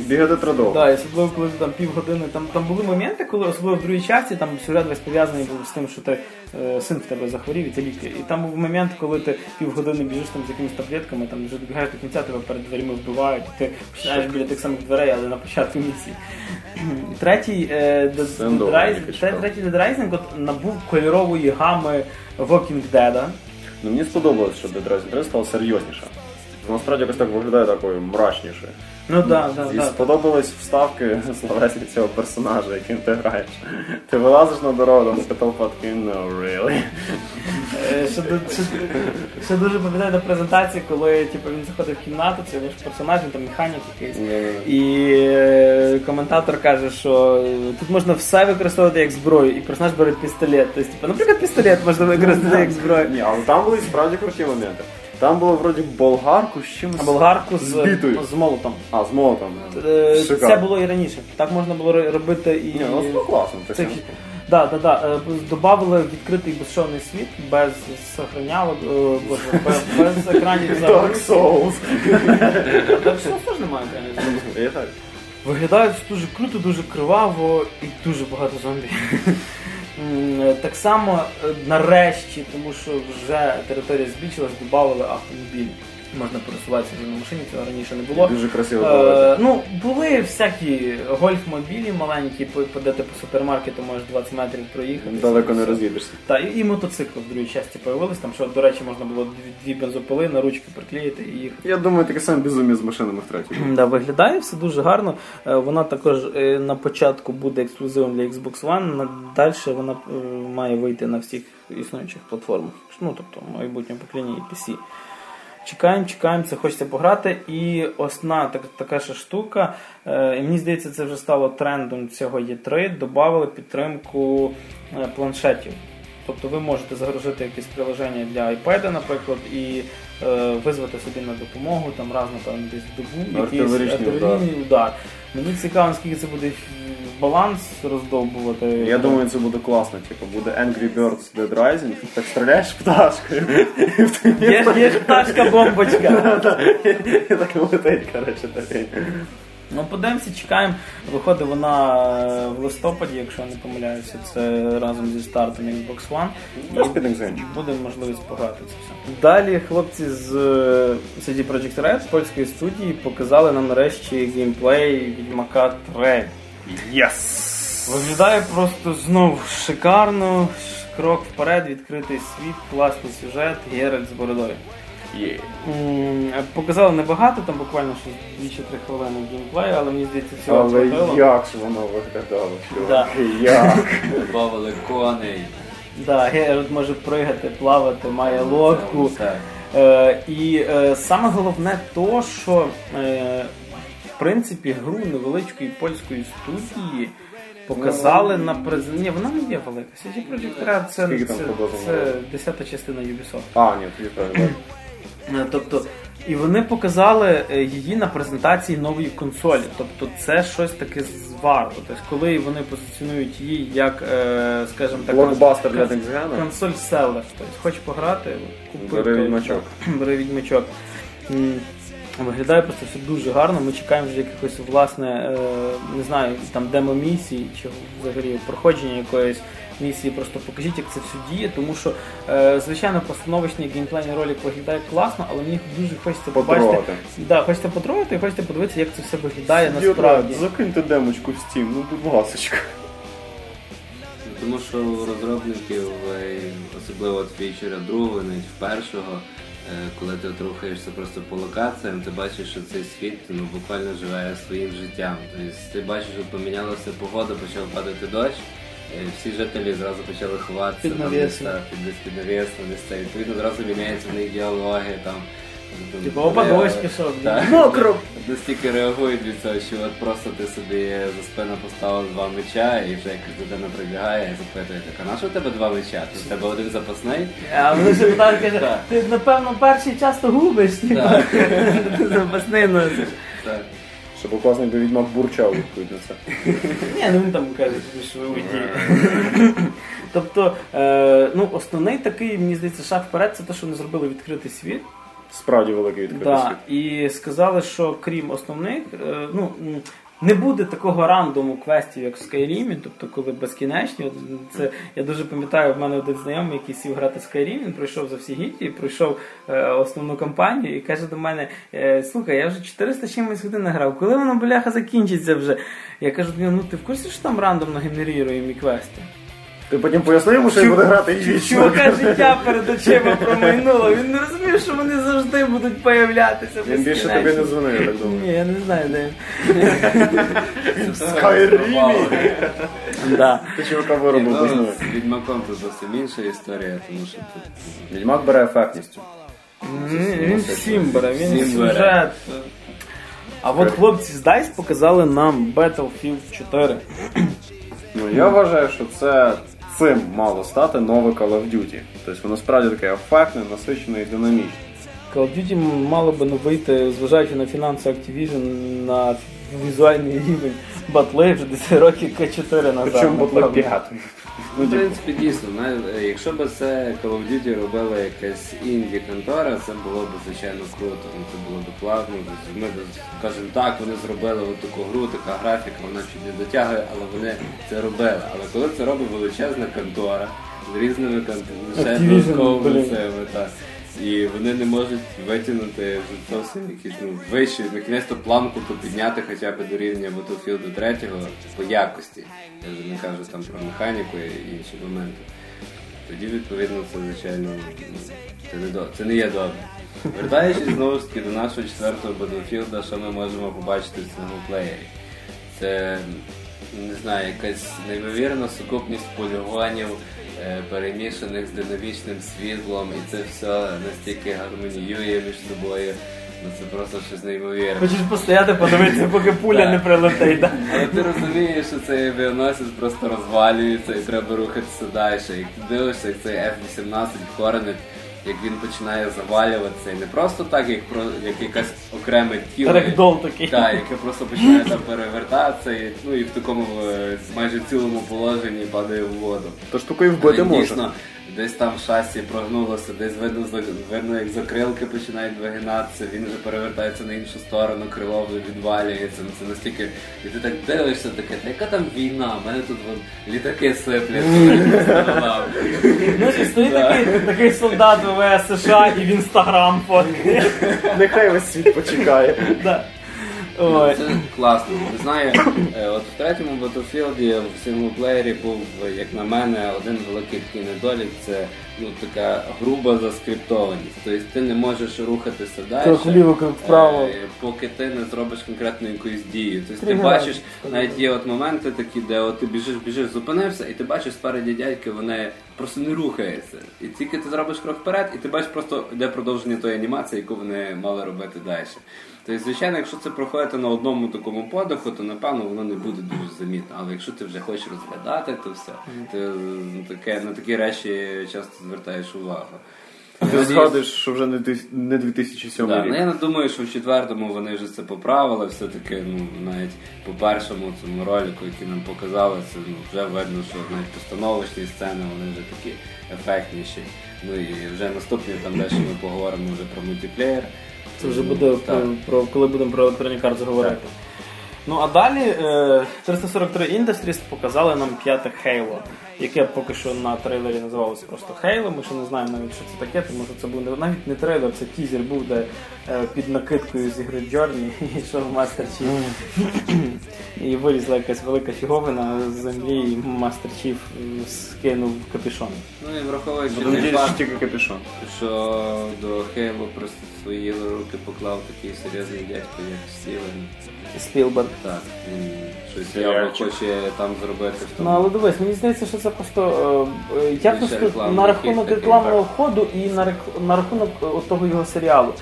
Бігати традовго. Да, і особливо коли ти там півгодини. Там, там були моменти, коли особливо в другій часті там сюжет весь пов'язаний був з тим, що ти е, син в тебе захворів і ти лікар. І там був момент, коли ти півгодини біжиш там з якимись таблетками, там вже добігаєш до кінця, тебе перед дверима вбивають, і ти починаєш біля тих самих дверей, але на початку місії. Третій е, Dead- Rising- от набув кольорової гами Walking Dead. Ну мені сподобалось, що Dead Rising 3 стало серйозніше. Насправді якось так виглядає такою мрачніше. Ну да, да, І да. сподобались вставки словесні цього персонажа, яким ти граєш. Ти вилазиш на дорогу, там толпа такий, no really. Е, Ще, ду- ще, ще дуже пам'ятаю на презентації, коли типу, він заходив в кімнату, це ваш персонаж, він там механік якийсь. І е, коментатор каже, що е, тут можна все використовувати як зброю, і персонаж бере пістолет. Тобто, типу, наприклад, пістолет можна використати як зброю. Ні, але там були справді круті моменти. Там було вроді болгарку з чимось. А болгарку з, З бітою. з молотом. А, з молотом. Е, Шикарно. Це було і раніше. Так можна було робити і. Ні, ну це класно. Це, Це да, да, да. Е, Добавили відкритий безшовний світ без сохранялок, е, боже, без, без екранів. *laughs* Dark Souls. *laughs* Так що теж немає екранів. Я так. Виглядає дуже круто, дуже криваво і дуже багато зомбі. Е, Так само е, нарешті, тому що вже територія збільшилась, додали автомобілі. Можна пересуватися на машині, цього раніше не було. Дуже красиво. Е, ну, були всякі гольф-мобілі маленькі, по- ти по супермаркету можеш 20 метрів проїхати. Далеко не роз'їдешся. Та, і, і мотоцикли в другій часті появились, там, що, до речі, можна було дві, бензопили на ручки приклеїти і їхати. Я думаю, таке саме безум'я з машинами в третій. Да, виглядає все дуже гарно. Е, Вона також е, на початку буде ексклюзивом для Xbox One, далі вона має вийти на всіх існуючих платформах. Ну, тобто, майбутньому поколінні і PC. Чекаємо, чекаємо, це хочеться пограти. І основна так, така ж штука, е, і мені здається, це вже стало трендом цього Є3, додали підтримку е, планшетів. Тобто ви можете загрузити якесь приложення для iPad, наприклад, і е, визвати собі на допомогу там раз, напевно, десь добу якийсь артилерійний удар. Мені цікаво, наскільки це буде баланс роздовбувати. Я думаю, це буде класно. Типу, буде Angry Birds Dead Rising, так стріляєш пташкою. Є, ж- пташка бомбочка. І *laughs* так летить, коротше, такий. Ну, подивимося, чекаємо. Виходить вона е, в листопаді, якщо я не помиляюся, це разом зі стартом Xbox One. Під Xench. Буде можливість пограти це все. Далі хлопці з е, CD Projekt Red, польської студії, показали нам нарешті геймплей Відьмака 3. Yes! Виглядає просто знов шикарно. Крок вперед, відкритий світ, класний сюжет, Геральт з бородою. Є. Показали небагато, там буквально щось 2-3 хвилини геймплею, але мені здається, цього Але хватило. як ж воно виглядало, Да. чуваки, як? Добавили коней. Да, Геральт може пригати, плавати, має лодку. Е, і е, саме головне то, що е, в принципі гру невеличкої польської студії показали на презент. Ні, вона не є велика. CG Projekt Red це, Скільки там це, приблизно це було? десята частина Ubisoft. А, ні, тоді правильно. Е, Тобто, і вони показали е, її на презентації нової консолі. Тобто це щось таке зварто. Тобто, коли вони позиціонують її як, е, скажімо так, Блокбастер для кон- консоль селер. Тобто, хочеш пограти, купи Бери відьмачок. *clears throat* Бери відьмачок. Виглядає просто все дуже гарно. Ми чекаємо вже якихось, власне, не знаю, там демо-місії чи взагалі проходження якоїсь місії. Просто покажіть, як це все діє, тому що, е, звичайно, постановочний геймплейний ролик виглядає класно, але мені дуже хочеться побачити. Потрогати. Да, хочеться потрогати і хочеться подивитися, як це все виглядає Юра, насправді. Закиньте демочку в Steam, ну будь ласочка. Тому що у розробників, особливо от фічера другого, навіть в першого, е, коли ти рухаєшся просто по локаціям, ти бачиш, що цей світ ну, буквально живе своїм життям. Тобто ти бачиш, що помінялася погода, почав падати дощ. Всі жителі зразу почали ховатися Під навісом. десь, під навісом, десь це. Відповідно, зразу міняються в них діалоги там. Типу, опа, е, пішов. Мокро! *laughs* Настільки реагують від цього, що от просто ти собі за спину поставив два меча, і вже якась людина прибігає і запитує, так, а на що у тебе два меча? Тут у тебе один запасний? А вони ще питають, каже, ти напевно перший часто губиш, *laughs* типу. запасний носиш. Щоб класний би відьмак бурчав відповідно це. Ні, ну він там каже, що ви уйдіть. Тобто, е, ну, основний такий, мені здається, шаг вперед, це те, що вони зробили відкритий світ. Справді великий відкритий Да, світ. і сказали, що крім основних, е, ну. Не буде такого рандому квестів, як в Skyrim, тобто коли безкінечні. Це я дуже пам'ятаю, в мене один знайомий, який сів грати Skyrim, він пройшов за всі гільдії, пройшов е, основну кампанію і каже до мене: е, слухай, я вже 400 чимось годин награв, коли воно бляха закінчиться вже? Я кажу, ну ти в курсі, що там рандомно генеруємо квести? Ти потім поясни йому, що він буде грати і вічно. Чувака *laughs* життя перед очима промайнуло. Він не розумів, що вони завжди будуть появлятися. Він більше тобі не дзвонив, я так думаю. Ні, я не знаю, де він. В Скайрімі! Ти чувака виробив без Ну, нуля. з Відьмаком тут зовсім інша історія, тому що тут Відьмак бере ефектністю. Він всім бере, він сюжет. А от хлопці з DICE показали нам Battlefield 4. Ну я вважаю, що це цим мало стати нове Call of Duty. Тобто воно справді таке ефектне, насичене і динамічне. Call of Duty мало би вийти, зважаючи на фінанси Activision, на візуальний рівень батли вже 10 років К4 назад. Причому напевно. 5. Ну, в типу, принципі дійсно, е, якщо б це Call of Duty робила якась інді контора, це було б звичайно круто. Ну, Це було б класно. Ми б, скажемо так, вони зробили от таку гру, така графіка, вона чуть не дотягує, але вони це робили. Але коли це робить величезна контора з різними кон- ще Activision, додатковими блін. цими, так. І вони не можуть витягнути зовсім якісь ну, вищі, накінець то планку то підняти хоча б до рівня Battlefield 3 по якості. Я вже не кажу там про механіку і інші моменти. Тоді, відповідно, це звичайно ну, це не, до... це не є добре. Вертаючись знову ж таки до нашого четвертого Battlefield, що ми можемо побачити в цьому плеєрі. Це не знаю, якась неймовірна сукупність полігонів, перемішаних з динамічним світлом, і це все настільки гармоніює між собою. Ну це просто щось неймовірне. Хочеш постояти, подивитися, поки пуля не прилетить. так? Але ти розумієш, що цей авіаносець просто розвалюється і треба рухатися далі. І ти дивишся, як цей F-18 Hornet, як він починає завалюватися. І не просто так, як про як якась окреме тіло. Рекдол такий. Так, яке просто починає там перевертатися, і, ну і в такому е, майже цілому положенні падає в воду. То штукою вбити можна. дійсно, десь там шасі прогнулося, десь видно, видно, як закрилки починають вигинатися, він вже перевертається на іншу сторону, крило вже відвалюється. Ну, Це настільки. І ти так дивишся таке, та яка там війна? У мене тут вон, літаки сиплять. *laughs* Ну, і стоїть такий, такий солдат ВВС США і в інстаграм фоткає. Нехай весь світ почекає. Ой. Це класно. Не знаю, е, от в третьому Battlefield в синглплеєрі був, як на мене, один великий такий недолік це ну, така груба заскриптованість. Тобто ти не можеш рухатися далі, Крок вліво, крок вправо. е, поки ти не зробиш конкретну якусь дію. Тобто ти Тригер. бачиш, навіть є от моменти такі, де от ти біжиш, біжиш, зупинився, і ти бачиш спереді дядьки, вони просто не рухаються. І тільки ти зробиш крок вперед, і ти бачиш просто де продовження тої анімації, яку вони мали робити далі. Тобто, звичайно, якщо це проходити на одному такому подиху, то напевно воно не буде дуже замітно. Але якщо ти вже хочеш розглядати, то все. Ти ну, таке, на такі речі часто звертаєш увагу. Ти Надіюсь- згадуєш, що вже не тис- не 2007 Да, ну я не думаю, що в четвертому вони вже це поправили. Все-таки, ну навіть по першому цьому ролику, який нам показали, це ну, вже видно, що навіть постановочні сцени вони вже такі ефектніші. Ну і вже наступні там дещо ми поговоримо вже про мультиплеєр. Це вже буде так. про, коли будемо про електронні карти говорити. Ну а далі е, 343 Industries показали нам п'яте Halo, яке поки що на трейлері називалося просто Halo. Ми ще не знаємо навіть, що це таке, тому що це був навіть не трейлер, це тізер був, де е, під накидкою з ігри Journey *laughs* йшов Master Chief. І вилізла якась велика фіговина з землі, і Master Chief е, скинув капюшон. Ну і враховуючи той що факт, тільки капюшон. що до Хейло просто свої руки поклав такий серйозний дядько, як Стівен. Спілберг. Так, він щось явно хоче там зробити Ну але дивись, мені здається, що це просто е, е, якось рекламний на рахунок хід рекламного ходу і на, рек- на рахунок е, от того його серіалу.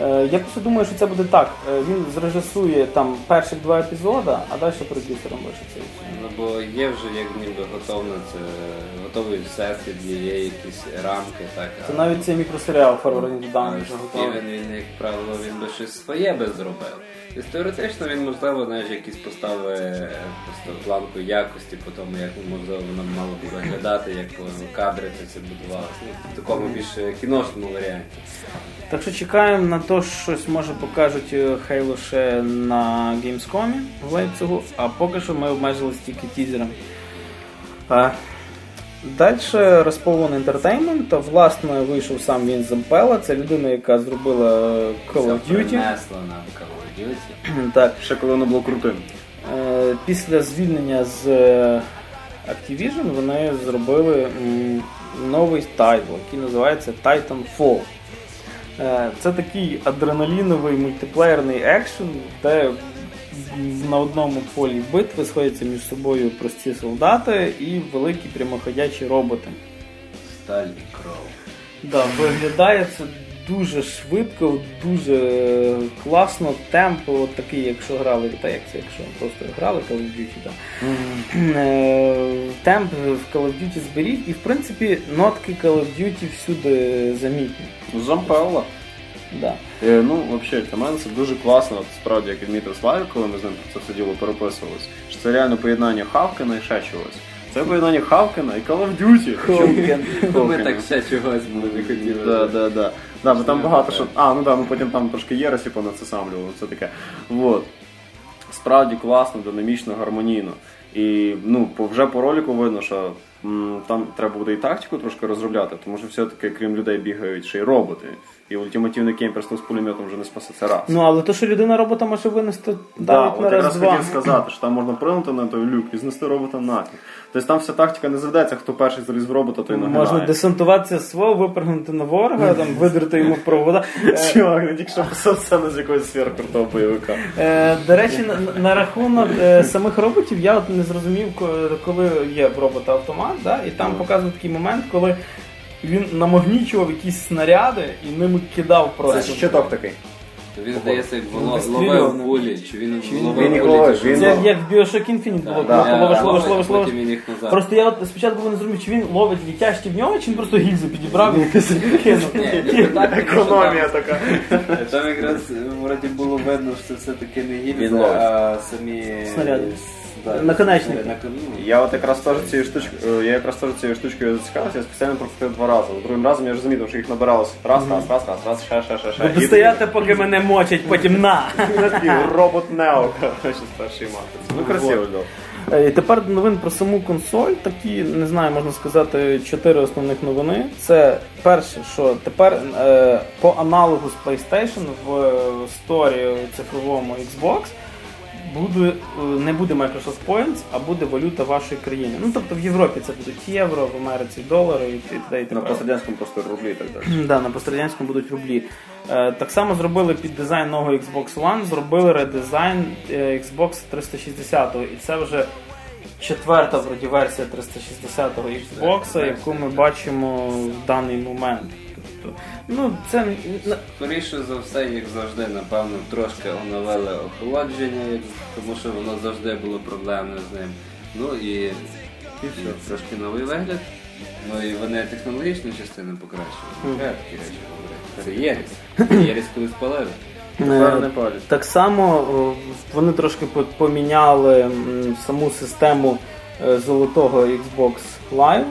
Е, я просто думаю, що це буде так. Е, він зрежисує там перших два епізоди, а далі продюсером лишиться. Ну, бо є вже як ніби готовно, це готовий всесвіт, є, якісь рамки, так. Це а- навіть цей мікросеріал Фаворитні а Дан вже готовий. Стівен, він, як правило, він би щось своє би зробив. Тобто теоретично він, можливо, знаєш, якісь постави е, просто планку якості по тому, як можливо воно мало б виглядати, як кадри це все будувалося. Ну, в такому більш кіношному варіанті. Так що чекаємо на те, що щось може покажуть Halo ще на Gamescom в Лейпцигу, а поки що ми обмежились тільки тізером. Далі Respawn Entertainment, власне, вийшов сам Він Зампела, це людина, яка зробила Call of Duty. принесло нам Call of Duty. *clears throat* Так, Ще коли воно було крутим. е, після звільнення з е, Activision вони зробили новий тайтл, який називається Titanfall. Е, Це такий адреналіновий мультиплеєрний екшен, де на одному полі битви сходяться між собою прості солдати і великі прямоходячі роботи. Сталь і кров. Да, виглядає це дуже швидко, дуже класно, темп, от такий, якщо грали, та як це, якщо просто грали Call of Duty, да. Е, темп в Call of Duty зберіг, і в принципі нотки Call of Duty всюди замітні. Зампелла. Да. Е, ну, взагалі, для мене це дуже класно, от, справді, як відмітив Славік, коли ми з ним про це все діло переписувалися, що це реально поєднання Хавкина і ще чогось. Це поєднання Хавкина і Call of Duty. Ховкен. Ми так ще чогось були не хотіли. Да, да, да. Да, бо там багато що. А, ну да, ну потім там трошки єресі понацесамлювали, все таке. Вот. Справді класно, динамічно, гармонійно. І ну, по, вже по ролику видно, що м, там треба буде і тактику трошки розробляти, тому що все-таки, крім людей, бігають ще й роботи. І ультимативний кемперство з пулеметом вже не спасе це раз. Ну, але то, що людина робота може винести Да, от на якраз раз-два. хотів сказати, що там можна пригнути на той люк і знести робота нафіг. Тобто там вся тактика не зведеться, хто перший заліз в робота, той нагинає. Можна десантуватися з свого, випрыгнути на ворога, там, видерти йому провода. *laughs* Чувак, не тільки що писав сцену з якогось сверхкрутого бойовика. Е, до речі, на, рахунок е, самих роботів я от не зрозумів, коли є в робота автомат, і там показує такий момент, коли він намагнічував якісь снаряди і ними кидав Це щиток такий. То він здається, як вистрілював, ловив ну. чи він він- ловив Він ловив, чи він? Це як в Bioshock Infinite було, Да, да, ловиш, да, ловиш, ловиш, ловиш. Потім він їх назад. Просто я от спочатку не зрозумів, чи він ловить літящі в нього, чи він просто гільзи підібрав і кинув. Ні, ну, так, Економія така. Там якраз е, вроді було видно, що це все-таки не Він гільза, ловить. а самі Снаряди. Да, Наконечники. на- ну, Я от якраз теж цією штучкою, я якраз теж цією штучкою зацікавився, я спеціально прокрутив два рази. Другим разом я ж замітив, що їх набиралось раз, раз, раз, раз, раз, ще, ще, ще, ще. Буду стояти, поки мене мочать, потім на. робот Нео, коротше, з першої матриці. Ну красиво, да. Е, І тепер новин про саму консоль. Такі, не знаю, можна сказати, чотири основних новини. Це перше, що тепер е, по аналогу з PlayStation в е, сторі цифровому Xbox буде, е, не буде Microsoft Points, а буде валюта вашої країни. Ну тобто в Європі це будуть євро, в Америці долари і т.д. і На пострадянському просто рублі і так далі. *clears throat* Да, на пострадянському будуть рублі. Е, так само зробили під дизайн нового Xbox One, зробили редизайн е, Xbox 360, і це вже четверта вроді версія 360 Xbox, яку ми бачимо в даний момент. Тобто, ну, це Скоріше за все, як завжди, напевно, трошки оновили охолодження, тому що воно завжди було проблемне з ним. Ну і, і трошки новий вигляд. Ну і вони технологічну частину покращили. Треба такі речі говорити. Єріс. *coughs* Єріс колись палили. Е, не. Так само вони трошки по- поміняли саму систему е, золотого Xbox Live.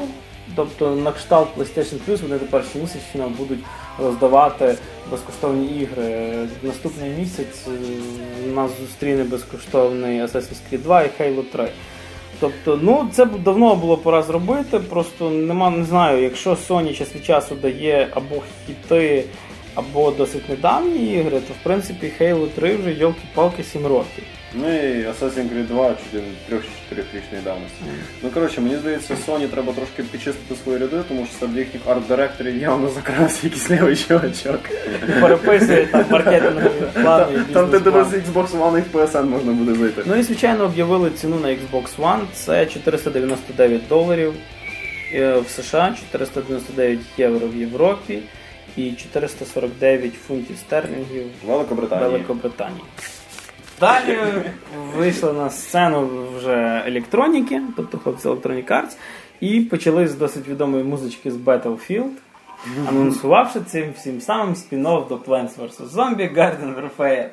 Тобто на кшталт PlayStation Plus вони тепер щомісячно будуть роздавати безкоштовні ігри. Наступний місяць е, нас зустріне безкоштовний Assassin's Creed 2 і Halo 3. Тобто, ну це давно було пора зробити. Просто нема, не знаю, якщо Sony час від часу дає або хіти, або досить недавні ігри, то в принципі Halo 3 вже йолки-палки 7 років. Ну і Assassin's Creed 2 чуть трьох річної давності. Ну коротше, мені здається, Sony треба трошки підчистити свої ряди, тому що серед їхніх арт-директорів явно закрався якийсь лівий чувачок. Переписує там маркетингові плани. Там, де дивись Xbox One і в PSN можна буде зайти. Ну і звичайно об'явили ціну на Xbox One. Це 499 доларів е, в США, 499 євро в Європі і 449 фунтів стерлінгів Великобританія. Великобританії. Далі вийшли на сцену вже електроніки, тобто хлопці Electronic Arts, і почали з досить відомої музички з Battlefield, анонсувавши цим всім самим спін-офф до Plants vs. Zombie Garden Warfare.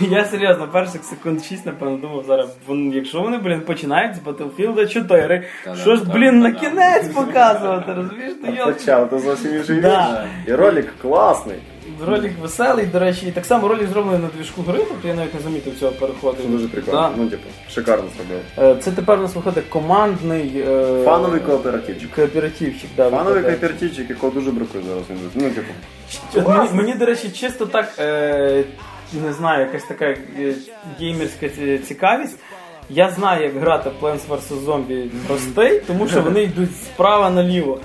Я серйозно перших секунд 6, напевно, думав зараз, вон, якщо вони, блін, починають з Battlefield 4, що ж, блін, на кінець показувати, розумієш? Ну, Почав, це зовсім інший Да. І ролик класний. Ролик веселий, до речі, і так само ролик зроблений на двіжку гри, тобто я навіть не замітив цього переходу. Це дуже прикольно. Да. Ну, типу, шикарно зробив. Е, Це тепер у нас виходить командний е, Фановий кооперативчик. кооперативчик. Да, Фановий виходить. кооперативчик, якого дуже бракує зараз. Ну, типу, Мені, мені, до речі, чисто так, е, не знаю, якась така е, геймерська ці- цікавість. Я знаю, як грати Plants vs. Zombie простий, тому що вони йдуть справа наліво.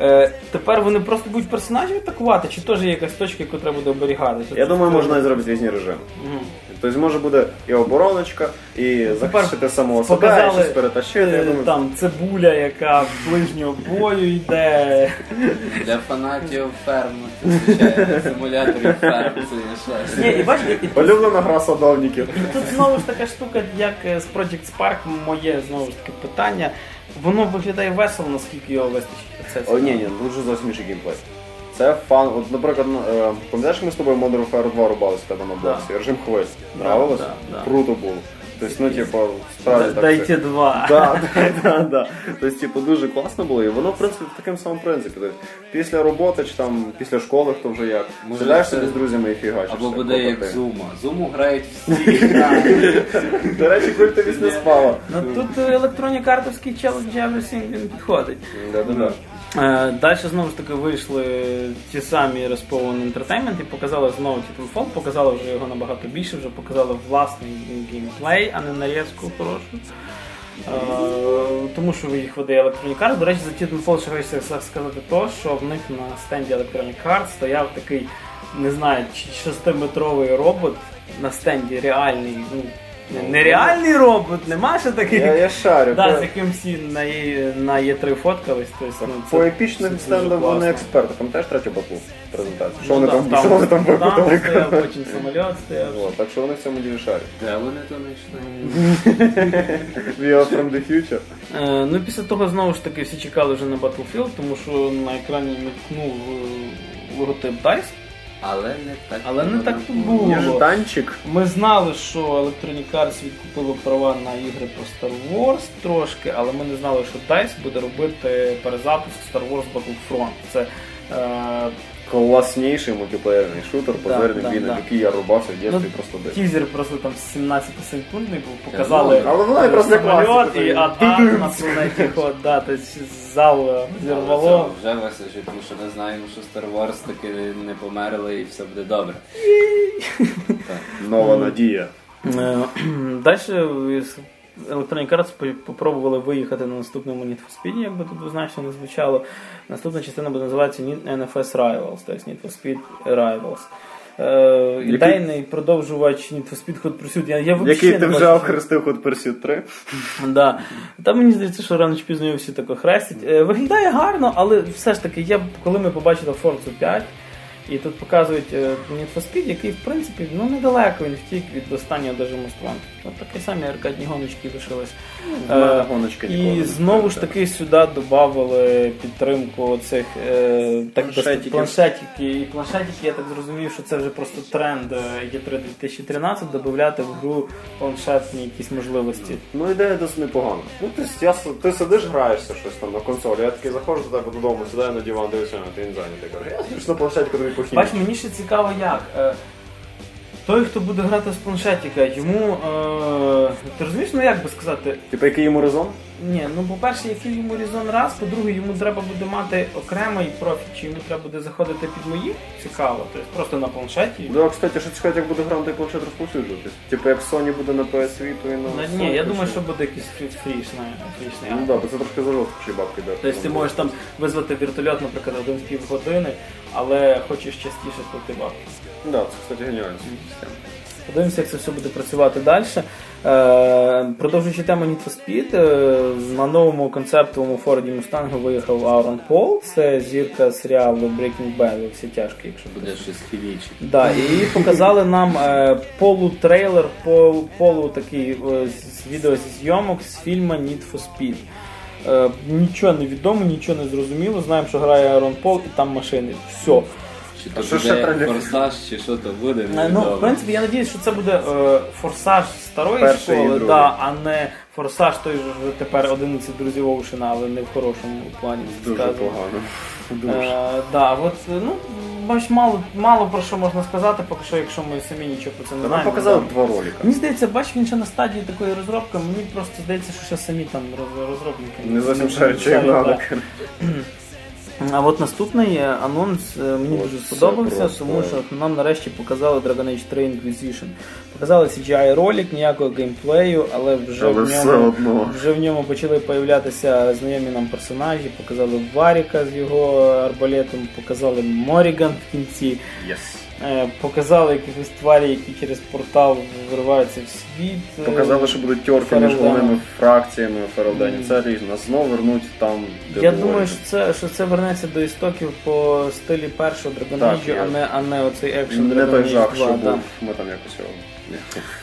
Е, тепер вони просто будуть персонажів атакувати, чи теж є якась точка, яку треба буде оберігати? я думаю, можна і зробити різні режими. Мгм. Тобто може буде і обороночка, і захистити самого себе, і Показали щось перетащити. Я е, думаю, там цибуля, яка в ближнього бою йде. Для фанатів ферм, це звичайно, симуляторів ферм, це є щось. Ні, і бачиш, і тут, Улюблена гра садовників. і тут знову ж така штука, як е, з Project Spark, моє знову ж таки питання. Воно виглядає весело, наскільки його вистачить. Це О, ні, ні, дуже зовсім інший геймплей. Це фан. От, наприклад, е, пам'ятаєш, ми з тобою Modern Warfare 2 рубалися в тебе на боксі? Режим. Да, Нравилось? да, да. Круто було. Тобто, ну, типу, справді так. Дайте два. *laughs* Да, да, да, да. Тобто, типу, дуже класно було, і воно, в принципі, в такому самому принципі. Тобто, після роботи чи там після школи, хто вже як, Може, це- собі з друзями і фігачиш. Або буде як клопоти. Зума. Зуму грають всі. *laughs* До речі, культовість не спала. Ну тут електронні картовський челендж Everything він підходить. Да-да-да. Е, Далі знову ж таки вийшли ті самі Respawn Entertainment і показали знову Titanfall, показали вже його набагато більше, вже показали власний геймплей, а не нарізку хорошу. Е, тому що їх веде Electronic Arts. До речі, за Titanfall ще хочеться сказати то, що в них на стенді Electronic Arts стояв такий, не знаю, чи 6-метровий робот на стенді реальний. Ну, нереальний робот, нема ще таких. Я, я шарю. Да, По- з яким всі на, Є- на Є3 фоткались. Тобто, ну, це, По епічним стендам вони експерти. Пам'ятаєш третю бату презентацію? Що Ну, вони да, там, що вони там танк виконали? стояв, потім самоліт стояв. Вот, так що вони в цьому ділі шарять. Де вони то знайшли? *laughs* We are from the future. Е, ну, після того знову ж таки всі чекали вже на Battlefield, тому що на екрані мелькнув е, логотип DICE. Але не так. Але не так то було. Нежданчик. Ми знали, що Electronic Arts відкупили права на ігри про Star Wars трошки, але ми не знали, що DICE буде робити перезапуск Star Wars Battlefront. Це Е, Класніший мультиплеєрний шутер по Да, зверним да, війнам, да. який я рубався в дитинстві Ну, просто див. Тізер просто там 17 секундний був, показали Але воно якраз для самоліт і то на планеті ход, да, тобто зал зірвало. Вже весело, тому що ми знаємо, що Star Wars таки не- померли і все буде добре. Так. Нова надія. Е, *clears throat* Далі Electronic Arts попробували виїхати на наступному Need for Speed, як би тут значно не звучало. Наступна частина буде називатися NFS Rivals, тобто Need for Speed Rivals. Е, ідейний продовжувач Need for Speed Hot Pursuit. Я, я Який ти вже охрестив Hot Pursuit 3. *laughs* Да. Та мені здається, що рано чи пізно його всі тако хрестять. Е, Виглядає гарно, але все ж таки, я, коли ми побачили Forza 5, і тут показують е, Need for Speed, який, в принципі, ну недалеко він втік від останнього даже Most От такі самі аркадні гоночки лишились. Е, гоночка І знову ж таки сюди додали підтримку цих е, так, Планшетиків. планшетики. І планшетики, я так зрозумів, що це вже просто тренд е, Є3 2013, додати в гру планшетні якісь можливості. Ну ідея досить непогана. Ну ти, я, ти сидиш, граєшся щось там на консолі, я такий заходжу до тебе додому, сідаю на диван, дивлюся, ти він зайнятий. Я на планшеті, тобі похід. Бач, мені ще цікаво як. Е, той, хто буде грати з планшетика, йому. Е, ти розумієш, ну як би сказати, Типа який йому резон? Ні, ну по-перше, який йому різон раз, по-друге, йому треба буде мати окремий профіль, чи йому треба буде заходити під мої, цікаво, тобто просто на планшеті. Да, кстати, що цікаво, як буде гра на той планшет розповсюджуватись. Типу як Sony буде на PS Vita і на. Ну, ні, я думаю, що буде якийсь фрі- фрішний. Ну да, бо це трошки зажорстчі бабки дати. Тобто ти можеш там визвати вертольот, наприклад, один в півгодини, але хочеш частіше плати бабки. Да, це, кстати, геніальна система. Подивимося, як це все буде працювати далі. Е, продовжуючи тему Need for Speed, е, на новому концептовому Форді Мустангу виїхав Аарон Пол. Це зірка серіалу Breaking Bad, всі тяжкі, якщо Буде щось хіліче. Да, і показали нам е, полутрейлер, пол, полу такий з відео зі зйомок з фільму Need for Speed. Нічого не відомо, нічого не зрозуміло. Знаємо, що грає Аарон Пол і там машини. Все. Чи то що ще буде треба? форсаж, чи що то буде, Е, Ну, невідомо. в принципі, я надіюсь, що це буде е, форсаж старої Перший і школи, другий. да, а не форсаж той же тепер 11 друзів Оушена, але не в хорошому плані. Дуже сказано. погано. Дуже. Е, да, от, е, ну, бач, мало, мало про що можна сказати, поки що, якщо ми самі нічого про це не Та нам знаємо. показали Да. два ролика. Мені здається, бач, він ще на стадії такої розробки, мені просто здається, що ще самі там роз- розробники. Не зовсім не шарю, чи їм шарять, надо. А от наступний е, анонс е, мені дуже сподобався, тому що нам нарешті показали Dragon Age 3 Inquisition. Показали CGI ролик, ніякого геймплею, але вже Але в ньому вже в ньому почали появлятися знайомі нам персонажі. Показали Варіка з його арбалетом, показали Моріган в кінці. Yes. Е, Показали якихось тварі, які через портал вириваються в світ. Е, Показали, що будуть тьорки між головними фракціями Ферелдені. Mm. Це різно. Нас знову вернуть там, де Я було. думаю, що це, що це вернеться до істоків по стилі першого Dragon Age, а не, а не оцей екшен не той жах, 2, що да. був. Ми там якось його.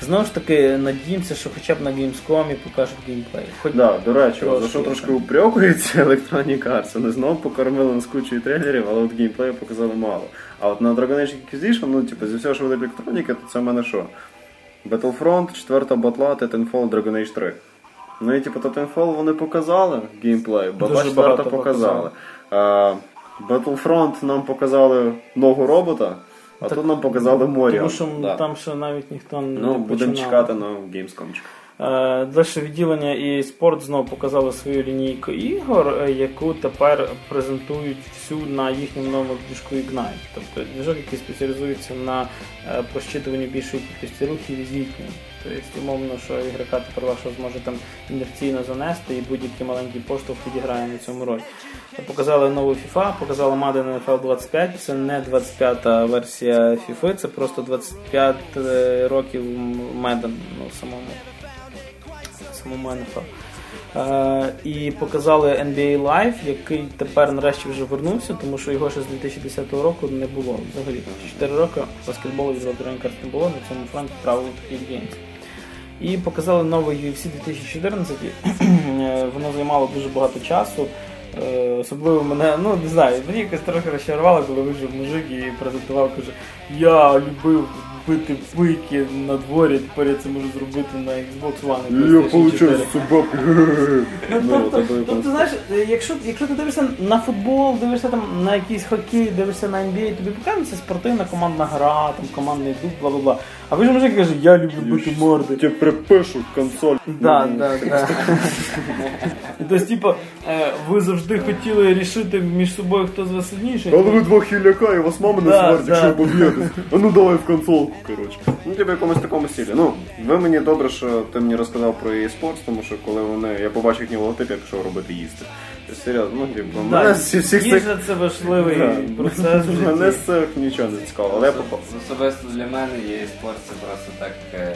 Знову ж таки, надіємося, що хоча б на Gamescom покажуть геймплей. Хоч Да, до речі, Трошки, за що трошки так. упрекується *laughs* Electronic Arts. Вони знову покормили нас кучою трейлерів, але от геймплею показали мало. А от на Dragon Age Inquisition, ну, типу, зі всього, що буде електроніка, то це в мене що? Battlefront, 4 батла, Titanfall, Dragon Age 3. Ну і типу Titanfall вони показали геймплей, Батла 4 багато показали. А, Battlefront нам показали ногу робота, а Так, тут нам показали море. Тому що Да. там ще навіть ніхто не Ну, будемо чекати на Gamescom. Е, Далі відділення і спорт знову показали свою лінійку ігор, е, яку тепер презентують всю на їхньому новому движку Ignite. Тобто двіжок, який спеціалізується на е, прощитуванні більшої кількості рухів і зіткнень. Тобто, умовно, що ігрока тепер вашого зможе там інерційно занести і будь-який маленький поштовх підіграє на цьому роль. Показали нову FIFA, показали Madden NFL 25. Це не 25-та версія FIFA, це просто 25 років Madden ну, самому самому NFL. Е, і показали NBA Live, який тепер нарешті вже вернувся, тому що його ще з 2010 року не було. Взагалі 4 роки баскетболу від Electronic не було на цьому фронті правил Games. І показали новий UFC 2014. Е, Воно займало дуже багато часу. Е, Особливо мене, ну не знаю, мені якось трохи розчарувало, коли вийшов мужик і презентував, каже, я любив бити пики на дворі, тепер я це можу зробити на Xbox One. і Я получаю собаку. *laughs* Ну, Ну, тобто, тобто, знаєш, якщо, якщо ти дивишся на футбол, дивишся там на якийсь хокей, дивишся на NBA, тобі показується спортивна командна гра, там командний дух, бла бла бла. А ви ж мужик каже, я люблю бити морди. Тебе припишуть консоль. Да, да, да. І Тобто, типу, е, ви завжди хотіли рішити між собою, хто з вас сильніший. Але ви два хіляка, і вас мама не да. якщо поб'єтесь. А ну давай в консолку, коротше. Ну, тебе якомусь такому стилі. Ну, ви мені добре, що ти мені розказав про eSports, тому що коли вони. Я побачив їхній логотип, я пішов робити їсти. Серйозно, ну, типу, Да, мене з всіх цих. їжа це важливий Да. процес. в Мене житті. з цих нічого не цікаво, але я попав. Особисто для мене є спорт, це просто так. е,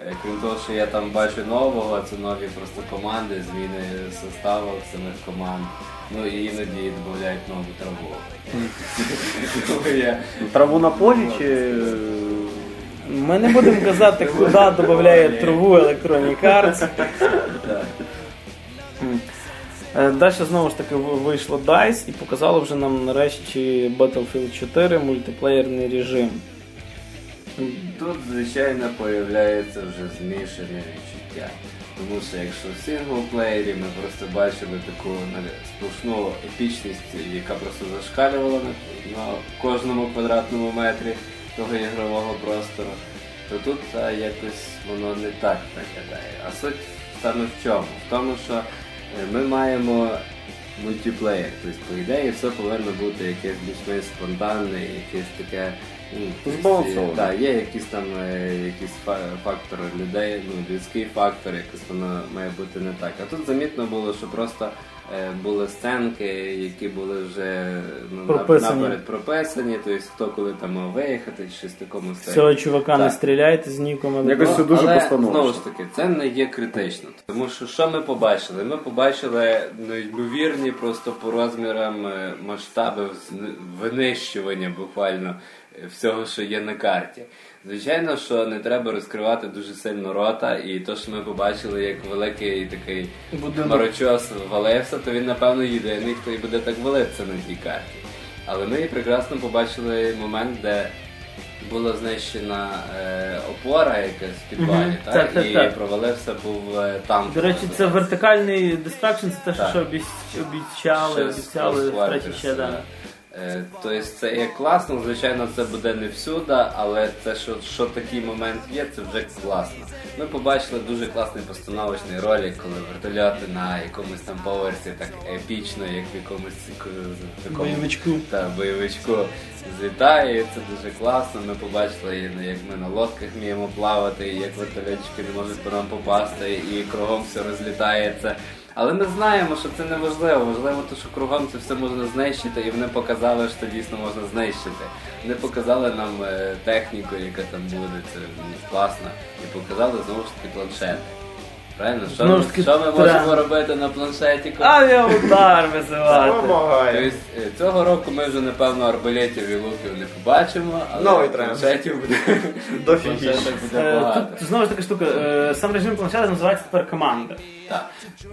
е, Крім того, що я там бачу нового, це нові просто команди, зміни составу самих команд. Ну і іноді додають нову траву. Тому я- Траву на полі чи. Ми не будемо казати, куди додає траву Electronic Arts. Е, Далі знову ж таки вийшло DICE і показало вже нам нарешті Battlefield 4 мультиплеєрний режим. Тут, звичайно, появляється вже змішане відчуття. Тому що якщо в синглплеєрі ми просто бачили таку сплошну епічність, яка просто зашкалювала на, кожному квадратному метрі того ігрового простору, то тут якось воно не так виглядає. А суть саме в чому? В тому, що е, ми маємо мультиплеєр. Тобто, по ідеї, все повинно бути якесь більш-менш спонтанне, якесь таке. ну, Так, є якісь там е, якісь фа- фактори людей, ну, людський фактор, якось воно має бути не так. А тут замітно було, що просто е, були сценки, які були вже ну, Прописані. наперед прописані, тобто хто коли там мав виїхати, щось в такому стилі. Цього чувака не Так. стріляйте з нікому. Якось все дуже але, постановочно. Знову ж таки, це не є критично. Тому що що ми побачили? Ми побачили неймовірні просто по розмірам е, масштаби вз- винищування буквально е, всього, що є на карті. Звичайно, що не треба розкривати дуже сильно рота, і то, що ми побачили, як великий такий хмарочос валився, то він, напевно, єдиний, хто і буде так валитися на тій карті. Але ми прекрасно побачили момент, де була знищена е, опора якась в підвалі, Мгм. так? Так, так, і так. провалився був е, танк. До речі, це вертикальний дистракшн, це те, що обіц- обіцяли, обіцяли в третій ще, да. Е, Тобто це є класно, звичайно, це буде не всюди, але це що, що такий момент є, це вже класно. Ми побачили дуже класний постановочний ролик, коли вертольоти на якомусь там поверсі так епічно, як в якомусь такому Бойовичку. та бойовичку злітає, це дуже класно. Ми побачили, і як ми на лодках вміємо плавати, як вертольотчики не можуть по нам попасти, і кругом все розлітається. Але ми знаємо, що це не важливо. Важливо, те, що кругом це все можна знищити, і вони показали, що дійсно можна знищити. Вони показали нам е, техніку, яка там буде, це класна, класно. І показали знову ж таки планшет. Правильно? Що, ми, таки, що ми можемо робити на планшеті? коли- Авіаудар визивати. Помагає. Тобто, е, цього року ми вже напевно арбалетів і луків не побачимо, але Новий тренд. планшетів буде *laughs* Дофігіще. планшетів буде Е, багато. Тут знову ж таки штука, е, сам режим планшета називається тепер команда. Так.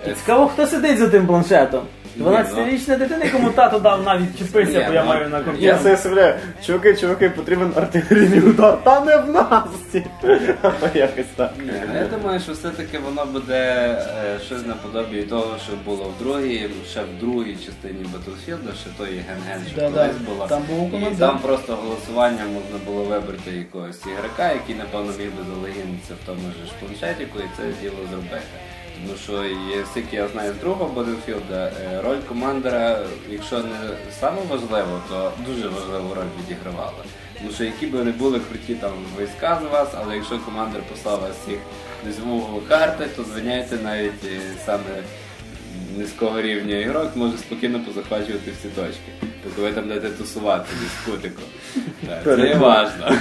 І цікаво, хто сидить за тим планшетом. 12-річна дитина, якому тато дав навіть чіпися, бо я ну, маю на Я комп'ютері. себе уявляю, чуваки, чуваки, потрібен артилерійний удар. Та не в нас! *laughs* Або якось так. Ні, ну, я думаю, що все-таки воно буде е, щось наподобі того, що було в другій, ще в другій частині Battlefield, ще той ген-ген, що Да-да, колись було. там був І там просто голосуванням можна було вибрати якогось ігрока, який, напевно, міг би залогінитися в тому ж планшетіку і це діло зробити. Тому що скільки я знаю з другого Battlefield, е, роль командира, якщо не саме важливо, то дуже важливу роль відігравала. Тому що які би не були круті там війська з вас, але якщо командир послав вас всіх угол карти, то звиняйте навіть е, саме низького рівня ігрок може спокійно позахвачувати всі точки. Поки ви там будете тусувати з кутиком. Так, Це є важливо.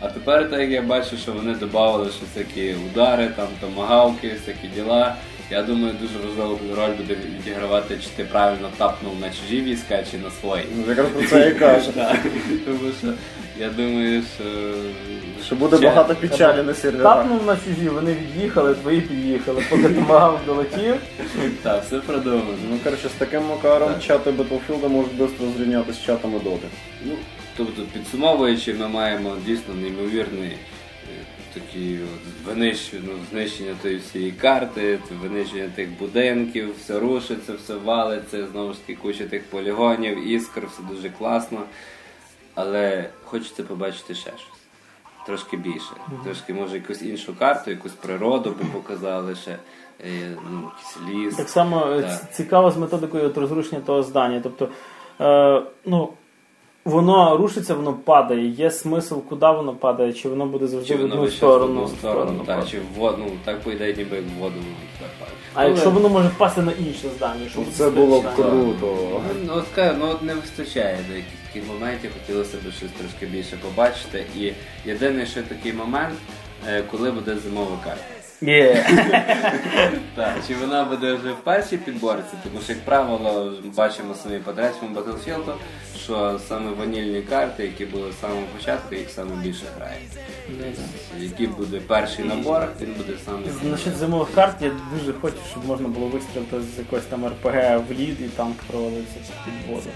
А тепер так як я бачу, що вони додали ще всякі удари, там томагавки, всякі діла. Я думаю, дуже важливу роль буде відігравати, чи ти правильно тапнув на чужі війська, чи на свої. Ну, Якраз про це і каже. *laughs* Тому що я думаю, що. Що буде Ще- багато печалі на серверах. Тапнув на чужі, вони від'їхали, твої під'їхали. Поки томагав долетів. Так, все продумано. Ну, коротше, з таким макаром чати Battlefield можуть швидко зрівняти з чатами доти. Ну, Тобто, підсумовуючи, ми маємо дійсно неймовірний е, такий от винищення, ну, знищення тої всієї карти, винищення тих будинків, все рушиться, все валиться, знову ж таки куча тих полігонів, іскр, все дуже класно. Але хочеться побачити ще щось. Трошки більше. Трошки, може, якусь іншу карту, якусь природу би показали ще, е, ну, якийсь ліс. Так само е, Так. цікаво з методикою от розрушення того здання. Тобто, е, ну, воно рушиться, воно падає. Є смисл, куди воно падає, чи воно буде завжди Чи в одну весь в сторону. одну сторону, так, чи в воду, ну так по ідеї ніби як в воду падає. А Але- якщо воно може впасти на інше здання, що Ну, Це було б круто. Ну, от, кажу, ну от не вистачає до яких моментів, хотілося б щось трошки більше побачити. І єдиний ще такий момент, е, коли буде зимова карта. Так, чи вона буде вже в першій підборці, тому що, як правило, бачимо самі по третьому Battlefield, що саме ванільні карти, які були з самого початку, їх саме більше грає. Який буде перший набор, він буде саме. Насчет зимових карт я дуже хочу, щоб можна було вистрілити з якогось там РПГ в лід і танк провалився під воду.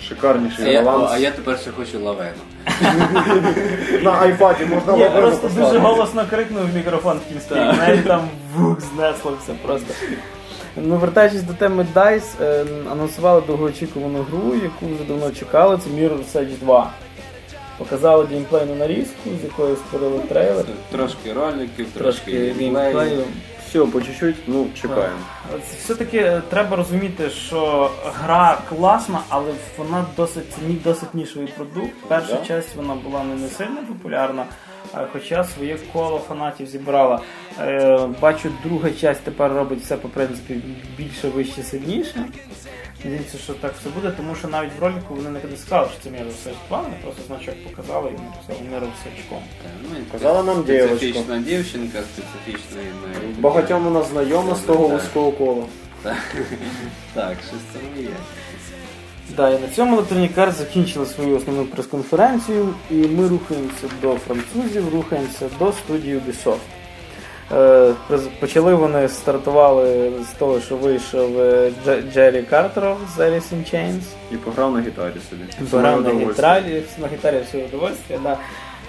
А Шикарніший я, баланс. а я тепер ще хочу лавену. *laughs* На айпаді можна Я просто поставити. дуже голосно крикнув в мікрофон в кінці. Навіть там вух знесло все просто. Ну, вертаючись до теми DICE, е, анонсували довгоочікувану гру, яку вже давно чекали, це Mirror's Edge 2. Показали геймплейну нарізку, з якої створили трейлер. Трошки роликів, трошки, Трошки геймплею. Все, по чуть-чуть, ну, чекаємо. Все-таки е, треба розуміти, що гра класна, але вона досить досить нішовий продукт. Перша Да. часть вона була не, сильно популярна, хоча своє коло фанатів зібрала. Е, бачу, друга часть тепер робить все по принципі більше, вище, сильніше. Надіюся, що так все буде, тому що навіть в ролику вони не сказали, що це Edge 2, просто значок показали і написали. Так, ну, і Казала нам специфічна дівчинка, специфічна і ми- Багатьом у нас знайома з того Так. вузького кола. Так, *laughs* так, щось там є. Да, і на цьому Electronic Arts закінчили свою основну прес-конференцію, і ми рухаємося до французів, рухаємося до студії Ubisoft. Е, Почали вони стартували з того, що вийшов е, Джері Картеров з Alice in Chains. І пограв на гітарі собі. Грав на гітарі, на гітарі все удовольствие, да.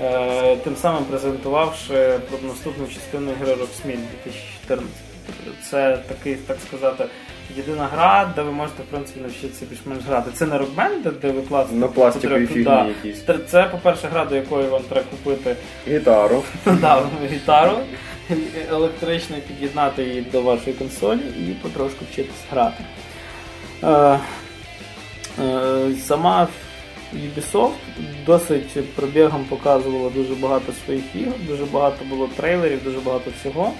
Е, тим самим презентувавши наступну частину гри Rocksmith 2014. Це такий, так сказати, єдина гра, де ви можете в принципі навчитися більш-менш грати. Це не рокбенд, де- ви класите На пластиковій потрібно- фігні да. якісь. Це- Це, по-перше, гра, до якої вам треба купити Гітару. *laughs* да, гітару *laughs* електрично під'єднати її до вашої консолі і потрошку вчитись грати. Е, е, сама Ubisoft досить пробігом показувала дуже багато своїх ігор, дуже багато було трейлерів, дуже багато всього.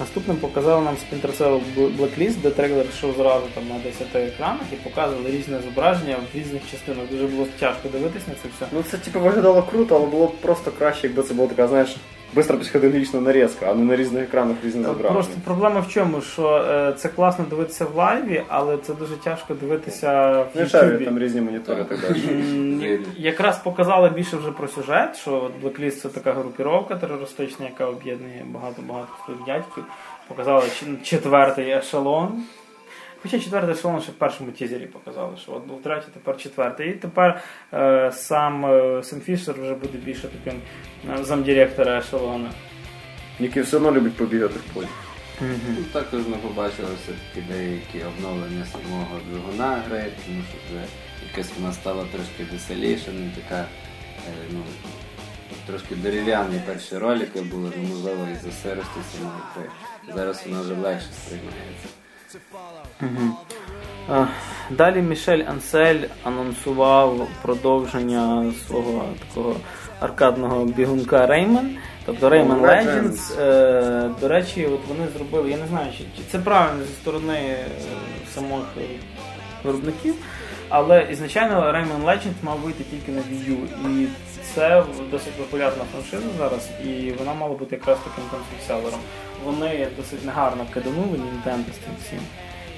Наступним показали нам Splinter Cell Blacklist, де трейлер йшов зразу там на 10 екранах і показували різне зображення в різних частинах. Дуже було тяжко дивитись на це все. Ну це типу виглядало круто, але було просто краще, якби це була така, знаєш, бистро психоделічна нарізка, а не на різних екранах різне зображення. Просто проблема в чому, що е, це класно дивитися в live-і, але це дуже тяжко дивитися в Не шарю, Ютубі. там різні монітори і так далі. М. Якраз показали більше вже про сюжет, що от Blacklist це така групіровка терористична, яка об'єднує багато-багато своїх дядьків. Показали ч- четвертий ешелон. Хоча четвертий ешелон ще в першому тізері показали, що от був третій, тепер четвертий. І тепер е, сам е, Сем Фішер вже буде більше таким е, замдиректора ешелона. Який все одно любить побігати в полі. Ну, також ми побачили все-таки деякі обновлення самого двигуна гри, тому що вже якась вона стала трошки веселіша, не така, е, ну, трошки дерев'яні перші ролики були, ну, можливо, і за сирості самої гри. Зараз вона вже легше сприймається. Е, Далі Мішель Ансель анонсував продовження свого такого аркадного бігунка Rayman, тобто Rayman Legends. Е, До речі, от вони зробили, я не знаю, чи, чи це правильно зі сторони е, самих виробників, але ізначально Rayman Legends мав вийти тільки на Wii U, і це досить популярна франшиза зараз, і вона мала бути якраз таким консольселером. Вони досить негарно киданули Nintendo з цим всім.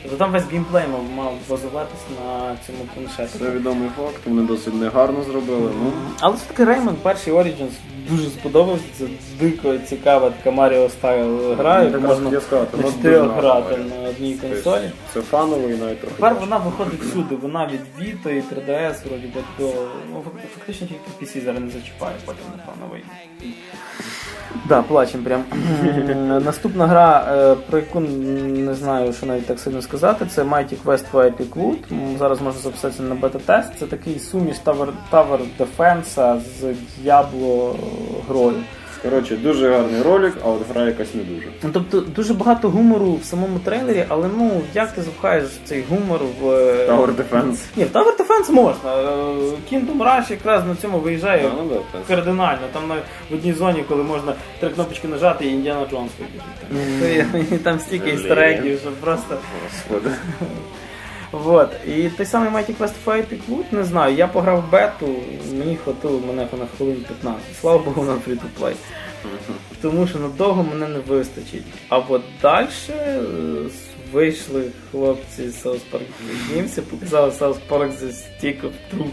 Тобто там весь геймплей мав, мав базуватись на цьому планшеті. Це відомий факт, вони досить негарно зробили. Ну, Але все-таки Rayman перший Origins дуже сподобався. Це дико цікава така Маріо стайл гра, Ну, яку можна сказати, на чотирьох грати на одній консолі. Це фановий навіть трохи. Тепер вона виходить всюди, вона від Vita і 3DS вроді би до. Ну, фактично тільки PC зараз не зачіпає, потім напевно вийде. Да, плачем прям. *laughs* Наступна гра, е, про яку не знаю, що навіть так сильно сказати, це Mighty Quest for Epic Loot. Зараз можна записатися на бета-тест. Це такий суміш Tower, Tower Defense з Diablo грою. Коротше, дуже гарний ролик, а от гра якась не дуже. Ну, Тобто дуже багато гумору в самому трейлері, але ну як ти запхаєш цей гумор в е, Tower Defense. Ні, в Tower Defense можна. Е, Kingdom Rush якраз на цьому виїжджає ну да, кардинально. Там на в одній зоні, коли можна три кнопочки нажати, і Індіана Джонс вибіжить. *laughs* Там стільки істерегів, що просто. Господи. Вот. І той самий Mighty Quest Fight Epic не знаю, я пограв бету, мені хватило мене на хвилин 15. Слава Богу, на free-to-play. Тому що надовго мене не вистачить. А от далі вийшли хлопці з South Park Games і показали South Park The Stick of Truth.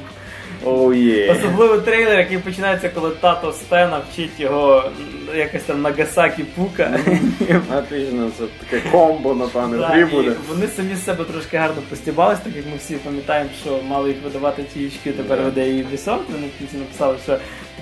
Оу є. Особливо трейлер, який починається, коли тато Стена вчить його якась якось там Нагасакі Пука. *laughs* Отлично, це таке комбо, на і буде. Вони самі з себе трошки гарно постібались, так як ми всі пам'ятаємо, що мали їх видавати ті очки, тепер веде її Ubisoft. Вони в кінці написали, що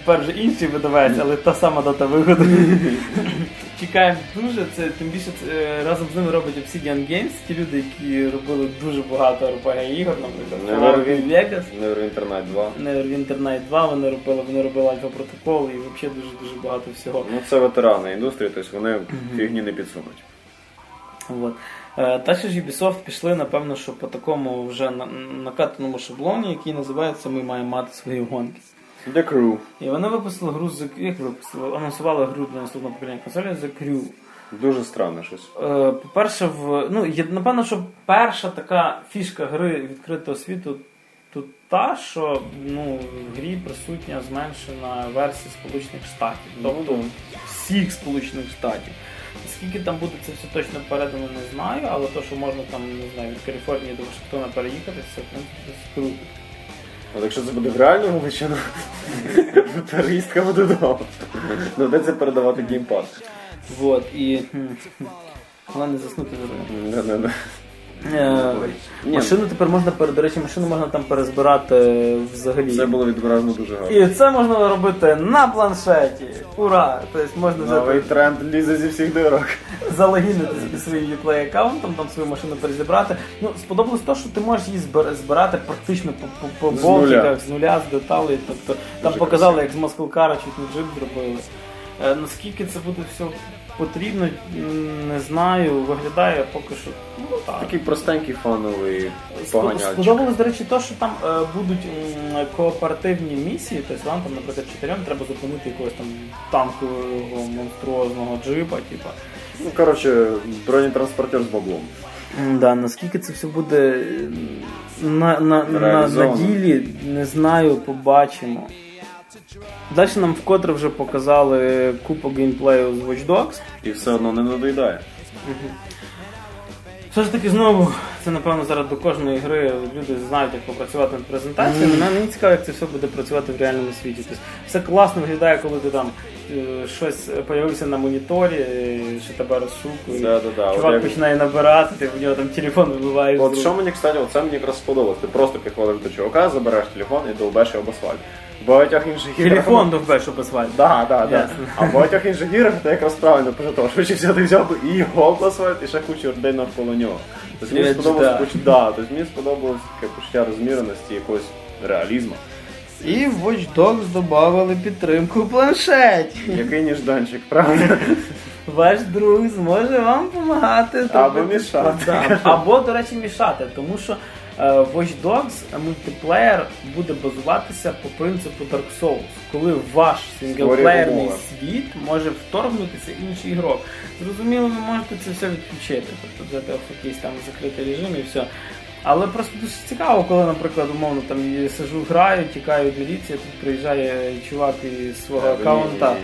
тепер вже інший видавець, але та сама дата виходу. *laughs* Чекаємо дуже. Це тим більше це, е, разом з ними робить Obsidian Games, ті люди, які робили дуже багато RPG ігор, наприклад, Fallout Vegas. Neverwinter Night 2. Neverwinter Night 2 вони робили, вони робили Альфа Протокол і взагалі дуже дуже багато всього. Ну це ветерани індустрії, тобто вони фігні не підсунуть. Вот. Е, Далі ж Ubisoft пішли, напевно, що по такому вже накатаному шаблоні, який називається Ми маємо мати свої гонки. The Crew. І вони випустили гру з як випустили, анонсували гру для наступного покоління консолі The Crew. Дуже странне щось. Е, По-перше, в ну є- напевно, що перша така фішка гри відкритого світу тут та, що ну, в грі присутня зменшена версія Сполучених Штатів. Тобто всіх Сполучених Штатів. Скільки там буде це все точно передано, не знаю, але то, що можна там, не знаю, від Каліфорнії до Вашингтона переїхати, це в принципі круто. От якщо це буде в реальному величину, переїздка *laughs* буде вдома. Доведеться передавати геймпад. Вот, і. Головне заснути за рулем. Не-не-не. Е, Ні. Машину тепер можна пере- до речі, машину можна там перезбирати взагалі. Це було відображено дуже гарно. І це можна робити на планшеті. Ура! Тобто можна Новий взяти, тренд лізе зі всіх дирок. залогінити собі своїм Uplay аккаунтом, там свою машину перезібрати. Ну, сподобалось те, що ти можеш її збир- збирати практично по, по, по З болтиках, з нуля, з деталей. Тобто там Дуже показали, як з Маскалкара чуть не джип зробили. Е, наскільки це буде все потрібно, не знаю. Виглядає поки що. Ну, так. Такий простенький фановий поганяльчик. Сподобалось, до речі, то, що там е, будуть м, кооперативні місії, тобто вам там, наприклад, чотирьом треба зупинити якогось там танкового монструозного джипа, типа. Ну, коротше, бронетранспортер з баблом. Да, наскільки це все буде на, на, на, на Реалізовано. ділі, не знаю, побачимо. Далі нам вкотре вже показали купу геймплею з Watch Dogs. І все одно не надоїдає. Все ж таки знову, це напевно зараз до кожної гри люди знають, як попрацювати над презентацією. Мене мені цікаво, як це все буде працювати в реальному світі. Тобто все класно виглядає, коли ти там е, щось появився на моніторі, е, що тебе розшукує. Да-да-да, от Чувак як- починає набирати, ти в нього там телефон вибиваєш. От що мені, кстати, оце мені якраз сподобалось. Ти просто підходиш до чувака, забираєш телефон і долбеш його об асфальт. Багатьох інших іграх... Телефон довбеш об асфальт. Да, да, да. Ясно. А в багатьох інших іграх ти якраз правильно пожитав. Швидше всього ти взяв би і його асфальт, і ще кучу людей навколо нього. Тобто мені сподобалось да. поч- да, тобто мені сподобалось таке почуття розміреності, якогось реалізму. І в Watch Dogs додали підтримку планшеті. Який ніжданчик, правда? Ваш друг зможе вам допомагати. Або мішати. Або, до речі, мішати, тому що Watch Dogs мультиплеєр буде базуватися по принципу Dark Souls, коли ваш синглплеєрний світ може вторгнутися інший ігрок. Зрозуміло, ви можете це все відключити, тобто взяти якийсь там закритий режим і все. Але просто дуже цікаво, коли, наприклад, умовно там я сижу, граю, тікаю від міліції, тут приїжджає чувак із свого ні, аккаунта,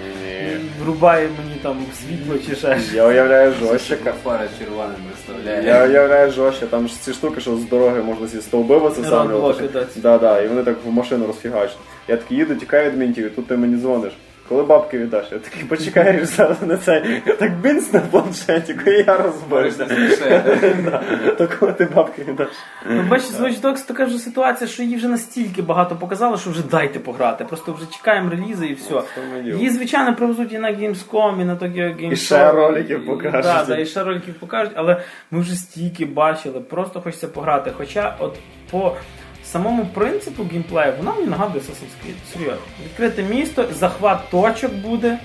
врубає мені там світло чи ще. щось. Я уявляю жорстче. фара червоним виставляє. Я уявляю жорстче, там ж ці штуки, що з дороги можна ці стовби. Роадблоки, да. Да, да, і вони так в машину розфігачать. Я такий їду, тікаю від мінтів, і тут ти мені дзвониш. Коли бабки віддаш? Я такий почекаєш зараз на цей. Так бінц на планшеті, коли я розберуся. То коли ти бабки віддаш. Ну, бачиш, з Watch Dogs така вже ситуація, що її вже настільки багато показали, що вже дайте пограти. Просто вже чекаємо релізи і все. Її, звичайно, привезуть і на Gamescom, і на Tokyo Game Show. І ще роликів покажуть. Да, да, і ще роликів покажуть, але ми вже стільки бачили, просто хочеться пограти. Хоча от по самому принципу геймплею вона мені нагадує Assassin's Creed. Серйозно. Відкрите місто, захват точок буде.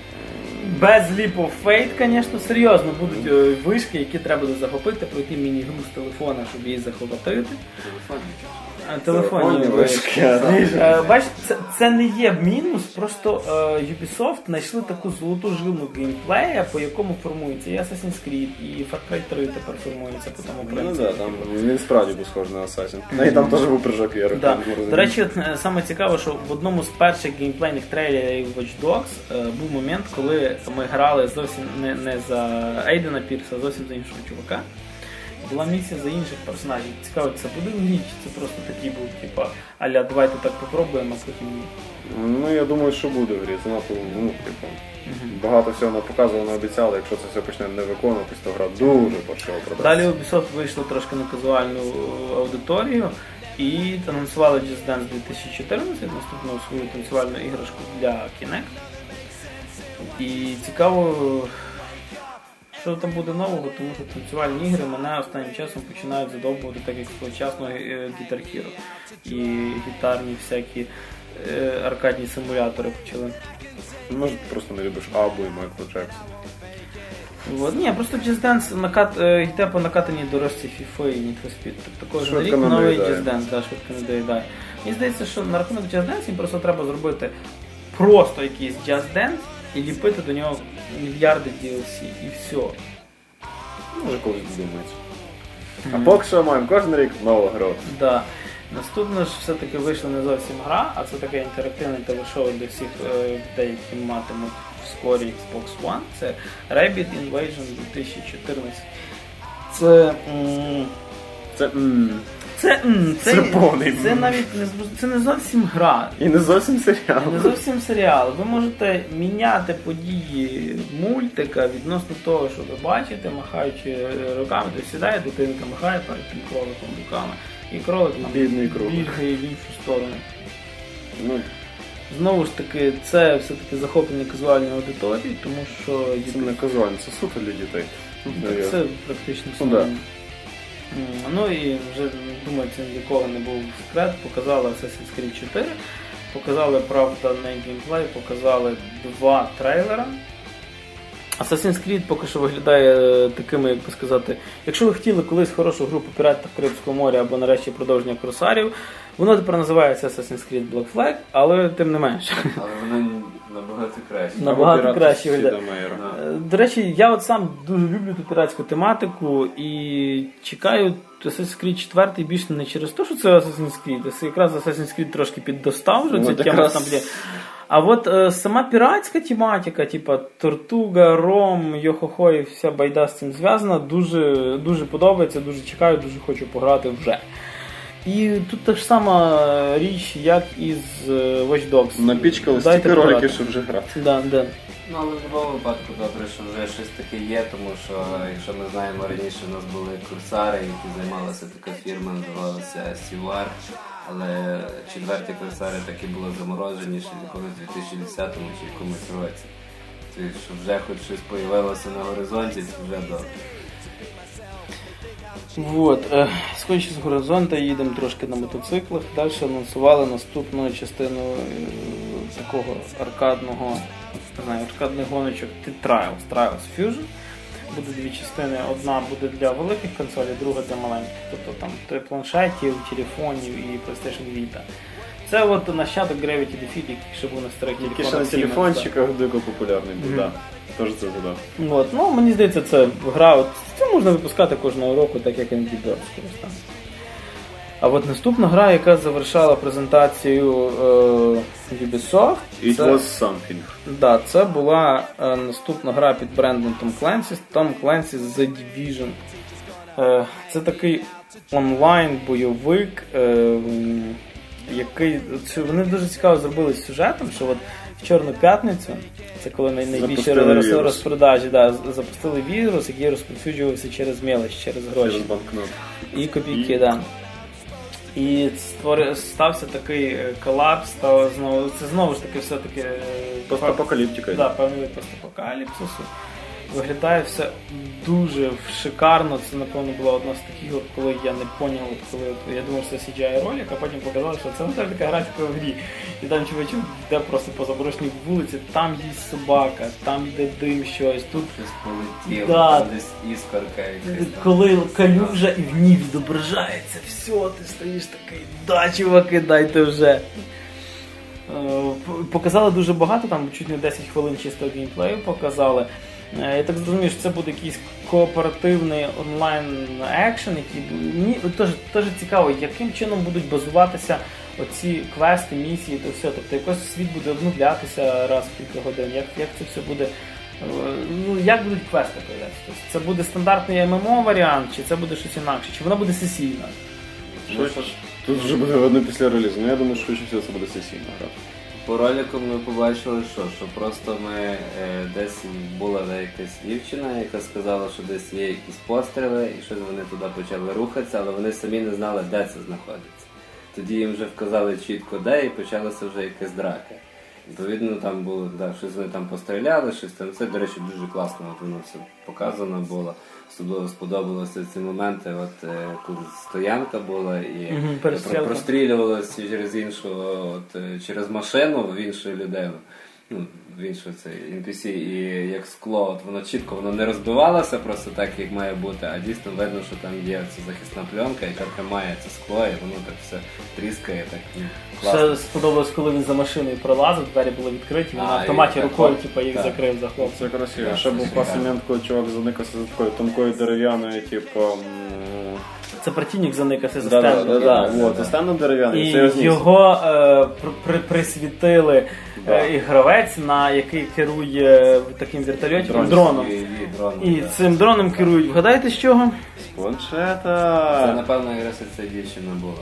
Без of Fate, звісно, серйозно будуть е, вишки, які треба буде захопити, пройти міні-гру з телефона, щоб її захопити. А, Телефонні вишки. Е, це, це не є мінус, просто е, Ubisoft знайшли таку золоту жилу геймплея, по якому формується і Assassin's Creed, і Far Cry 3 тепер формується по тому Ну принципу. да, там він справді був схожий на Assassin. Ну і там теж був прыжок. Да. До речі, е, саме цікаво, що в одному з перших геймплейних трейлерів Watch Dogs був момент, коли ми грали зовсім не, не за Ейдена Пірса, а зовсім за іншого чувака. Була місія за інших персонажів. Цікаво, це буде в чи це просто такий був, типа, аля, давайте так попробуємо, а потім ні. Ну я думаю, що буде в грі. Це надто, ну, типу, багато всього не показували, не обіцяли. Якщо це все почне не виконуватись, то гра дуже паршиво продається. Далі Ubisoft вийшло трошки на казуальну аудиторію і анонсували Just Dance 2014, наступну свою танцювальну іграшку для Kinect. І цікаво, що там буде нового, тому що танцювальні ігри мене останнім часом починають задовбувати, так як своєчасно е, Guitar Hero. І гітарні всякі е, аркадні симулятори почали. Може, ти просто не любиш Абу і Майкла Джексона. Вот. Ні, просто Just Dance накат, е, йде по накатаній дорожці FIFA і Need for Speed. Тобто кожен Швидко рік новий. Just Dance, да, швидко не доїдає. Мені здається, що на рахунок Just Dance їм просто треба зробити просто якийсь Just Dance і ліпити до нього мільярди DLC і все. Може колись додумається. А поки що маємо кожен рік нову гру. Да. Наступне ж все-таки вийшла не зовсім гра, а це таке інтерактивне телешоу для всіх е, людей, які матимуть вскорі Xbox One. Це Rabbit Invasion 2014. Це. м, Це м, Це, м, це, Це повний це навіть не це не зовсім гра. і не зовсім серіал. Не зовсім серіал. Ви можете міняти події мультика відносно того, що ви бачите, махаючи руками, то сідає, дитинка махає перед тим кроликом руками. І кролик нам Бідний кролик. бігає в іншу сторону. Ну, Знову ж таки, це все-таки захоплення казуальної аудиторії, тому що це не казуально, це суто для дітей. Ну, Так це практично Ну, да. Ну і вже думаю, це ніколи не був секрет. Показали Assassin's Creed 4, показали правда не геймплей, показали два трейлера. Assassin's Creed поки що виглядає е, такими, як би сказати, якщо ви хотіли колись хорошу гру по піратах Карибського моря або нарешті продовження Корсарів, воно тепер називається Assassin's Creed Black Flag, але тим не менше. Але воно набагато краще. Набагато краще виглядає. Да. Е, До речі, я от сам дуже люблю ту піратську тематику і чекаю Assassin's Creed 4 більше не через те, що це Assassin's Creed, це якраз Assassin's Creed трошки піддостав вже Ну, цю тему. А от е, сама піратська тематика, типа Тортуга, Ром, Йохохо і вся байда з цим зв'язана, дуже, дуже подобається, дуже чекаю, дуже хочу пограти вже. І тут та ж сама річ, як із е, Watch Dogs. Напічкали стільки роликів, щоб вже грати. Да, да. Ну, але в будь-якому випадку добре, що вже щось таке є, тому що, якщо ми знаємо, раніше у нас були курсари, які займалася така фірма, називалася Сівар, але четверті курсари таки були заморожені ще в якомусь 2010 чи якомусь році. Тобто, що вже хоч щось появилося на горизонті, це вже добре. Вот, е, з горизонта їдемо трошки на мотоциклах. Далі анонсували наступну частину е, такого аркадного, не знаю, аркадних гоночок Trials, Trials Fusion. Буде дві частини. Одна буде для великих консолей, друга для маленьких. Тобто там три планшетів, телефонів і PlayStation Vita. Це от нащадок Gravity Defeat, який ще був на старих Тільки ще на телефончиках дико популярний був, Мгм. так. Теж це задав. От, ну, мені здається, це гра. От, це можна випускати кожного року, так як Angry Birds користання. А от наступна гра, яка завершала презентацію е, Ubisoft, It це, was something. да, це була е, наступна гра під брендом Tom Clancy's, Tom Clancy's The Division. Е, це такий онлайн-бойовик, е, який це- вони дуже цікаво зробили з сюжетом, що от Чорну п'ятницю, це коли най- найбільше розпродажі, да, запустили вірус, який розповсюджувався через мелочь, через гроші. Через банкнот. І копійки, так. Да. І створи... стався такий е, колапс, став знову. Це знову ж таки все-таки е, Постапокаліптика. Да, певний постапокаліпсису. Виглядає все дуже шикарно. Це, напевно, була одна з таких, коли я не поняв, коли я думав, що це CGI ролик, а потім показали, що це не теж така графіка в грі. І там чувачок йде просто по заброшеній вулиці, там їсть собака, там йде дим щось. Тут Щось полетіло, Да. там десь іскорка якась. коли калюжа і в ній відображається, все, ти стоїш такий, да, чуваки, дайте вже. Е, Показали дуже багато, там чуть не 10 хвилин чистого геймплею показали. Е, Я так зрозумів, що це буде якийсь кооперативний онлайн екшен, який теж, цікаво, яким чином будуть базуватися оці квести, місії, то все. Тобто якось світ буде обновлятися раз в кілька годин. Як, як це все буде? е, Ну, як будуть квести появлятися? Тобто це буде стандартний ММО варіант, чи це буде щось інакше, чи вона буде сесійна? Ну, Тут вже буде одне після релізу. Ну я думаю, що це буде сесійна гра. По ролику ми побачили, що, що просто ми е, десь була якась дівчина, яка сказала, що десь є якісь постріли, і що вони туди почали рухатися, але вони самі не знали, де це знаходиться. Тоді їм вже вказали чітко де і почалася вже якась драка. Відповідно, там було, да, щось вони там постріляли, щось там. Це, до речі, дуже класно, воно все показано було. Особливо сподобалися ці моменти, от е, коли стоянка була і перестрілка. прострілювалося через іншого, от, е, через машину в іншу людину. Ну, в іншу це NPC, і як скло, от воно чітко воно не розбивалося просто так, як має бути, а дійсно видно, що там є ця захисна пленка, яка тримає це скло, і воно так все тріскає, так ну, класно. Ще сподобалось, коли він за машиною пролазив, двері були відкриті, він А, на автоматі і так рукою от, типу, їх так. закрив за хлопцем. Це красиво. Ще був класний момент, коли чувак заникався за такою тонкою дерев'яною, типу. м, Це противник заникався за Да, да, стендом. да, да, да, да. дерев'яний, І це його е, при, при- присвітили Да. е, і гравець, на який керує таким вертольотом Дрон. дроном. І, і, дрон, І да. цим дроном керують. Вгадайте з чого? З Це, напевно, якраз ця дівчина була.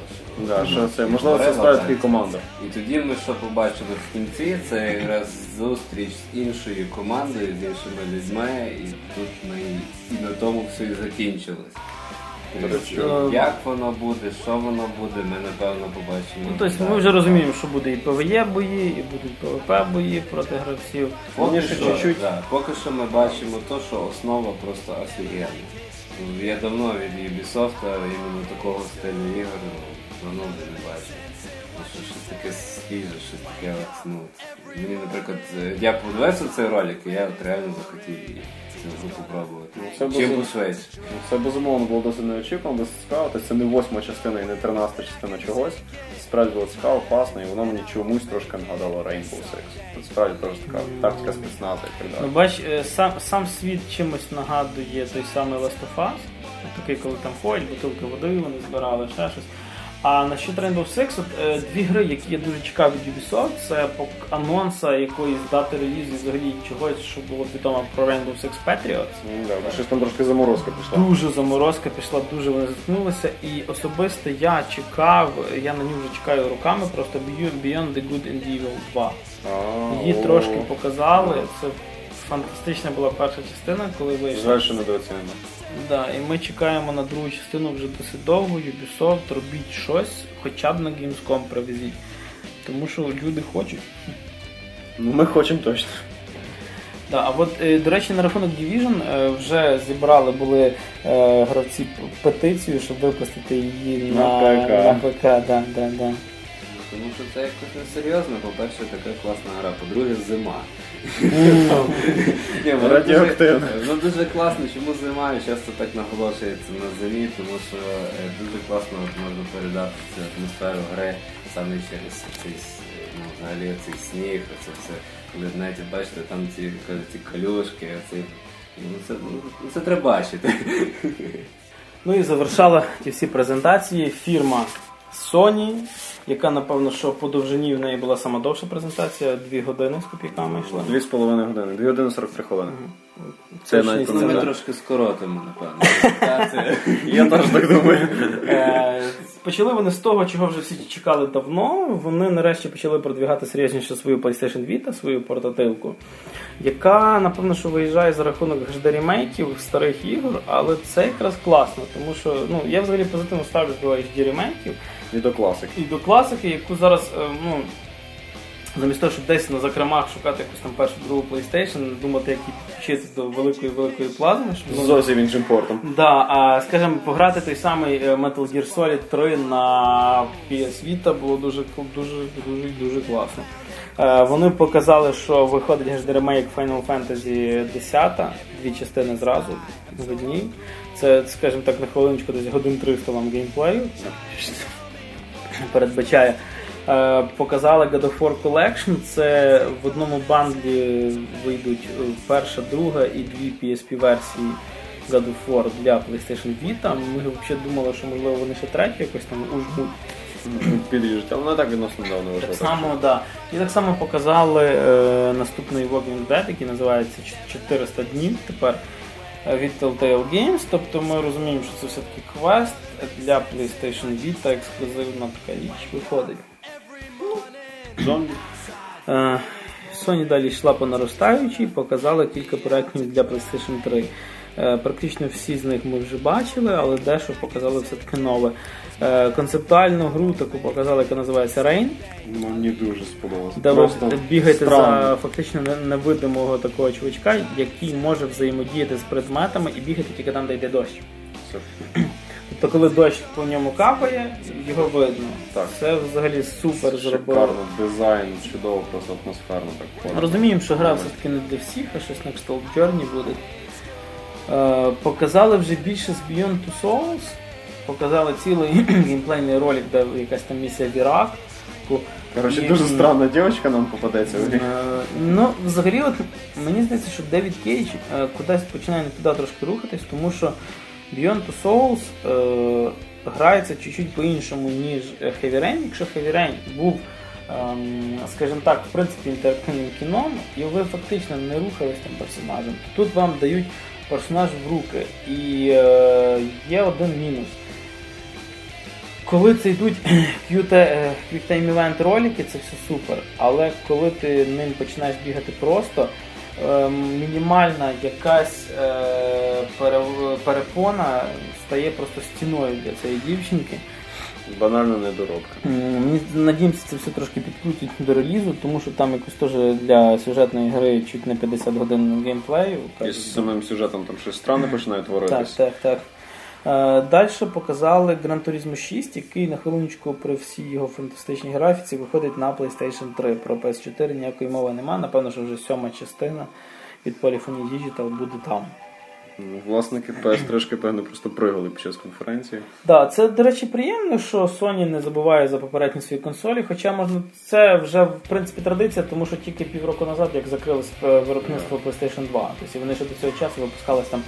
Да, що це? Можливо, це справді команда. І тоді ми що побачили в кінці, це якраз зустріч з іншою командою, з іншими людьми, і тут ми і на тому все і закінчилось. Тобто, Як воно буде, що воно буде, ми напевно побачимо. Ну, тобто ми вже розуміємо, що буде і ПВЕ бої, і будуть ПВП бої проти гравців. Поки що, чуть-чуть. да, поки що ми бачимо те, що основа просто офігенна. Ну, Я давно від Ubisoft іменно такого стилю ігор воно давно вже не бачив. Ну, що щось таке свіже, щось таке от, ну. Мені, наприклад, е, я подивився цей ролик, і я от реально захотів попробувати. Ну, це Чим було- пошвидше. Ну, Це безумовно було досить неочікувано, досить цікаво. Тобто це не восьма частина і не тринадцята частина чогось. Справді було цікаво, класно, і воно мені чомусь трошки нагадало Rainbow Six. Це справді теж така тактика спецназа і так Ну, далі. бач, е, сам, сам світ чимось нагадує той самий Last of Us, такий, коли там ходять, бутилки води вони збирали, ще щось. А насчет Rainbow Six, от, е, дві гри, які я дуже чекав від Ubisoft, це по анонса якоїсь дати релізу взагалі чогось, що було відомо про Rainbow Six Patriots. Ну, да, щось там трошки заморозка пішла. Дуже заморозка пішла, дуже вони заткнулися. І особисто я чекав, я на нього вже чекаю руками, просто Beyond the Good and Evil 2. А, Її о. трошки показали. Це фантастична була перша частина, коли вийшла. Жаль, що недооцінено. Да, і ми чекаємо на другу частину вже досить довго. Ubisoft, робіть щось, хоча б на Gamescom привезіть. Тому що люди хочуть. Ну, ми хочемо точно. Да, а от, е, до речі, на рахунок Division е, вже зібрали були е, гравці петицію, щоб випустити її На на, ПК. на ПК. Да, да, да. Тому що це якось несерйозно, по-перше, така класна гра, по-друге, зима. Ні, воно Радіоактивно. дуже- Воно дуже класно, чому зима і часто так наголошується на зимі, тому що е, дуже класно от можна передати цю атмосферу гри саме через цей с- ну, взагалі цей сніг, це все. Коли знаєте, бачите, там ці, ці калюшки, ці, ну, це, ну, це треба бачити. Ну і завершала ті всі презентації фірма Sony, яка, напевно, що по довжині в неї була сама довша презентація, 2 години з копійками йшла. Дві з половиною години, дві години 43 хвилини. Це Це навіть Ну, ми трошки скоротимо, напевно. Я теж так думаю. Е, Почали вони з того, чого вже всі чекали давно. Вони нарешті почали продвігати серйозніше свою PlayStation Vita, свою портативку, яка, напевно, що виїжджає за рахунок HD ремейків старих ігор, але це якраз класно, тому що ну, я взагалі позитивно ставлюсь до HD ремейків І до класики. і до класики, яку зараз, е, ну. Замість того, щоб десь на закромах шукати якусь там першу другу PlayStation, думати, як її підключити до великої великої плазми, щоб З зовсім іншим портом. Да, а скажімо, пограти той самий е, Metal Gear Solid 3 на PS Vita було дуже дуже дуже дуже класно. Е, Вони показали, що виходить HD ремейк Final Fantasy 10, дві частини зразу в одній. Це, скажімо так, на хвилиночку десь годин 300 вам геймплею. Передбачає. Е, Показали God of War Collection. Це в одному бандлі вийдуть е, перша, друга і дві PSP-версії God of War для PlayStation Vita. Ми взагалі думали, що можливо вони ще третю якось там ужмуть. Під'їжджать, але не так відносно давно вийшло. Так само, да. І так само показали е, наступний Walking Dead, який називається 400 днів тепер е, від Telltale Games. Тобто ми розуміємо, що це все-таки квест для PlayStation Vita, ексклюзивна така річ виходить. Зомбі. Е, Sony далі йшла по наростаючій, показала кілька проєктів для PlayStation 3. Е, Практично всі з них ми вже бачили, але дещо показали все-таки нове. Е, Концептуальну гру таку показали, яка називається Rain, Мені дуже сподобалося. де ви бігаєте странно. за фактично невидимого такого чувачка, який може взаємодіяти з предметами і бігати тільки там, де йде дощ. Все. Тобто, коли дощ по ньому капає, його видно. Так. Це взагалі супер зробило. Шикарно, дизайн, чудово, просто атмосферно так. класно. Розуміємо, що гра все-таки не для всіх, а щось на кшталт Journey буде. Е, показали вже більше з Beyond Two Souls. Показали цілий *clears throat* геймплейний ролик, де якась там місія в Ірак. Коротше, І- дуже странна дівчинка нам попадеться. Е, Ну, взагалі, от, мені здається, що Девід Кейдж е, кудись починає не туди трошки рухатись, тому що Beyond Two Souls е, грається чуть-чуть по-іншому, ніж е, Heavy Rain. Якщо Heavy Rain був, ем, скажімо так, в принципі, інтерактивним кіном, і ви фактично не рухались тим персонажем, то тут вам дають персонаж в руки. І е, є один мінус. Коли це йдуть *clears throat* QuickTime Event ролики, це все супер. Але коли ти ним починаєш бігати просто, е, мінімальна якась е, перепона стає просто стіною для цієї дівчинки. Банальна недоробка. Мені надіємося, це все трошки підкрутить до релізу, тому що там якось теж для сюжетної гри чуть не 50 годин геймплею. І з самим сюжетом там щось странне починає Так, так, так. Е, Далі показали Gran Turismo 6, який на хвилиночку при всій його фантастичній графіці виходить на PlayStation 3. Про PS4 ніякої мови нема. Напевно, що вже сьома частина від Polyphony Digital буде там. Ну, Власники PS3, певно, просто пригали під час конференції. Да, це, до речі, приємно, що Sony не забуває за попередні свої консолі, хоча можна це вже в принципі традиція, тому що тільки півроку назад, як закрилось е, виробництво PlayStation 2. Тобто вони ще до цього часу випускались там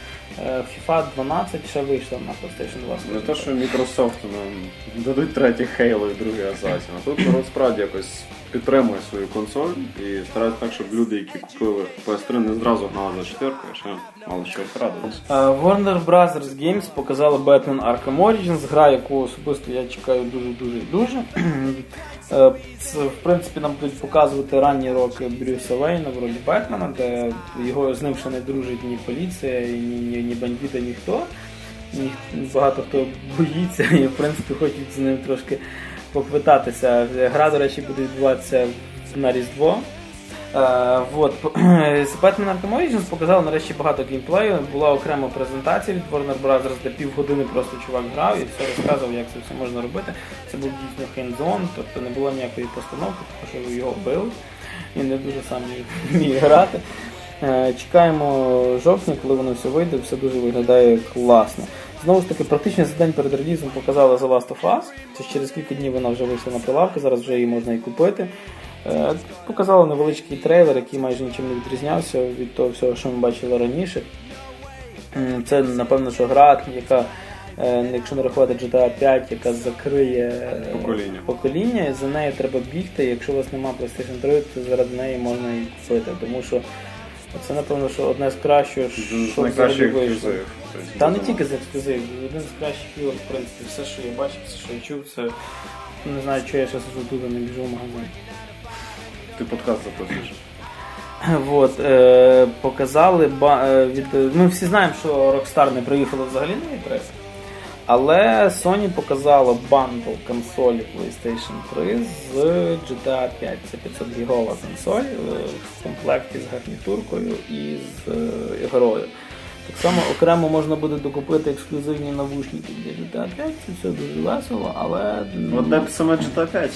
е, FIFA 12 ще вийшло на PlayStation 2. Не те, що Microsoft нам дадуть третій Halo і другий Assassin, а тут народ справді якось підтримує свою консоль і старається так, щоб люди, які купили PS3, не зразу гнали за четвірку, а ще мало що порадилися. Е, Warner Brothers Games показали Batman Arkham Origins, гра, яку особисто я чекаю дуже-дуже дуже. *clears throat* Е, Це, в принципі, нам будуть показувати ранні роки Брюса Вейна в ролі Бетмена, де його з ним ще не дружить ні поліція, ні, ні, ні бандити, ніхто. Ні, багато хто боїться і, в принципі, хочуть з ним трошки поквитатися. Гра, до речі, буде відбуватися на Різдво. Вот. З Batman Arkham Origins показали нарешті багато геймплею. Була окрема презентація від Warner Brothers, де півгодини просто чувак грав і все розказував, як це все можна робити. Це був дійсно хендзон, тобто не було ніякої постановки, тому що його били. Він не дуже сам вміє грати. Е, Чекаємо жовтня, коли воно все вийде, все дуже виглядає класно. Знову ж таки, практично за день перед релізом показали The Last of Us. Це через кілька днів вона вже вийшла на прилавки, зараз вже її можна і купити. Е, Показали невеличкий трейлер, який майже нічим не відрізнявся від того всього, що ми бачили раніше. Це, напевно, що гра, яка, е, якщо не рахувати GTA 5, яка закриє е, Покоління. покоління, і за нею треба бігти. Якщо у вас немає PlayStation 3, то заради неї можна її купити. Тому що це, напевно, що одне з кращих, що найкращих ексклюзивів. Тобто, Та не тільки з ексклюзивів, один з кращих ігор, в принципі, все, що я бачив, все, що я чув, це не знаю, що я зараз сижу тут, а не біжу в магазин. Ти подкаст записуєш. Вот, е, показали ба- е, від. Ми всі знаємо, що Rockstar не приїхало взагалі на E3. Але Sony показала бандл консолі PlayStation 3 з GTA 5. Це 500 гігова консоль е, в комплекті з гарнітуркою і з е, грою. Так само окремо можна буде докупити ексклюзивні навушники для GTA 5. Це все дуже весело, але. ну, От де б саме GTA 5.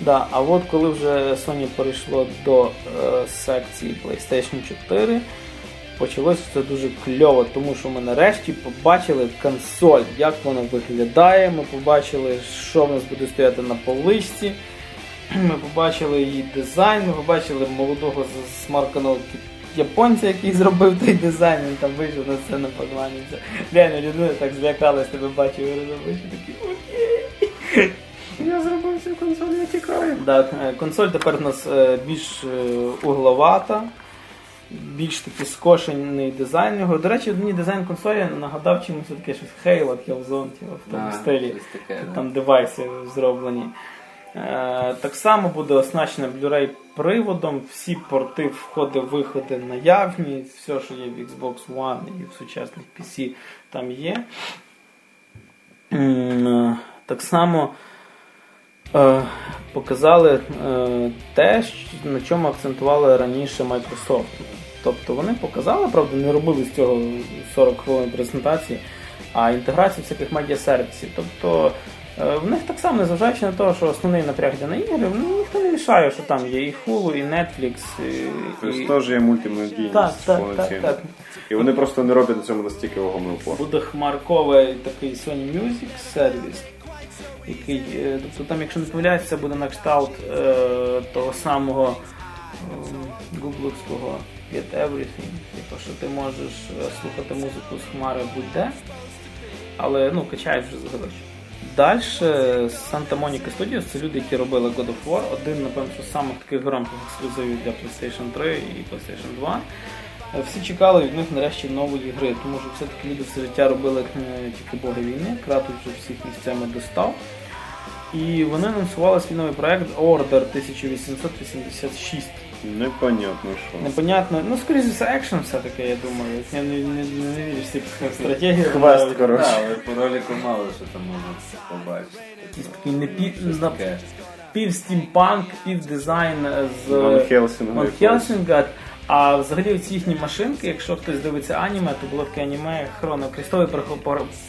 Да, а от коли вже Sony перейшло до е, секції PlayStation 4, почалося це дуже кльово, тому що ми нарешті побачили консоль, як вона виглядає. Ми побачили, що в нас буде стояти на поличці. Ми побачили її дизайн, ми побачили молодого смарканого японця, який зробив той дизайн, він там вийшов на сцену позванився. Реально людина так злякалась, тебе бачив і розумієш, такий окей. Я зробив цю консоль, я тікаю. Да, е, консоль тепер у нас е, більш е, угловата, більш такий скошений дизайн його. До речі, мені дизайн консолі нагадав чимось таке щось Halo, Killzone, в тому стилі. Там девайси зроблені. Е, так само буде оснащена Blu-ray приводом, всі порти, входи, виходи наявні, все, що є в Xbox One і в сучасних PC, там є. Е, Так само е, показали е, те, на чому акцентували раніше Microsoft. Тобто вони показали, правда, не робили з цього 40 хвилин презентації, а інтеграцію всяких медіасервісів. Тобто в них так само, незважаючи на те, що основний напряг йде на ігри, ну, ніхто не мішає, що там є і Hulu, і Netflix, і, Тобто і... теж є мультимедійність Так, так, так, так. І вони просто не роблять на цьому настільки вагомий упор. Буде хмарковий такий Sony Music сервіс, який, е, тобто там, якщо не помиляюсь, це буде на кшталт е, того самого е, гугловського Get Everything. Типу, що ти можеш е, слухати музику з хмари будь-де, але ну, качають вже за гроші. Далі Santa Monica Studios це люди, які робили God of War, один, напевно, з самих таких громких ексклюзивів для PlayStation 3 і PlayStation 2. Е, Всі чекали від них нарешті нової гри, тому що все-таки люди все життя робили тільки боги війни, Кратус вже всіх місцями достав. І вони анонсували свій новий проект Order 1886. Непонятно що. Непонятно, ну скоріше за все екшен все-таки, я думаю. Я не, не, не вірю всі стратегії. Квест, коротше. Так, але по ролику мало що там можна побачити. Якийсь такий не на- пів стімпанк, пів дизайн з Ван Хелсінга Ван якогось. Хелсінга. А взагалі ці їхні машинки, якщо хтось дивиться аніме, то було таке аніме Хроно, крестовый прохо-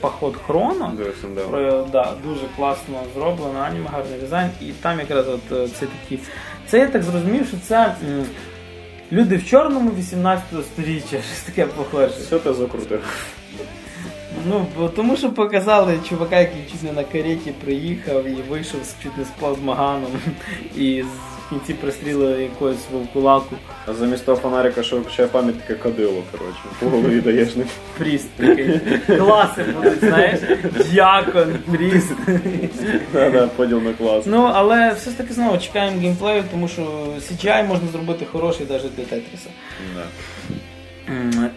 поход Хроно. Да. Про- да, дуже класно зроблено, аніме, гарний дизайн. І там якраз от е, це такі. Це я так зрозумів, що це м, люди в чорному 18 століття, *laughs* щось таке похоже. Все ти закрутив. Ну, бо тому що показали чувака, який чуть не на кареті приїхав і вийшов чуть не з плазмоганом *laughs* і з- кінці пристрілили якогось вовкулаку. А замість того фонарика, що виключає пам'ять, таке кадило, коротше. По голові даєш не. Пріст такий. Класи будуть, знаєш, дякон, пріст. Да-да, поділ на клас. Ну, але все ж таки знову чекаємо геймплею, тому що CGI можна зробити хороший навіть для Тетріса. Да.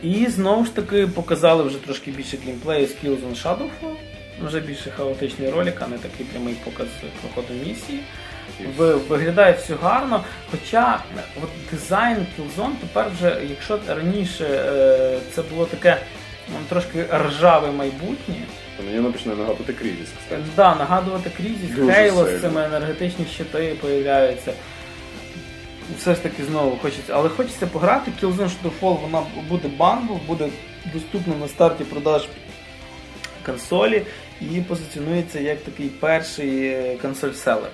І знову ж таки показали вже трошки більше геймплею з Killzone Shadowfall. Вже більше хаотичний ролик, а не такий прямий показ проходу місії. Ви- Виглядає все гарно. Хоча от дизайн Killzone тепер вже, якщо раніше е, це було таке трошки ржаве майбутнє, То мені воно починає нагадувати кризис, кстати. да, нагадувати Дуже Хейло з цими енергетичні щити появляються. Все ж таки знову хочеться, але хочеться пограти. Killzone Shadowfall вона буде бандл, буде доступна на старті продаж консолі і позиціонується як такий перший е, консоль-селер.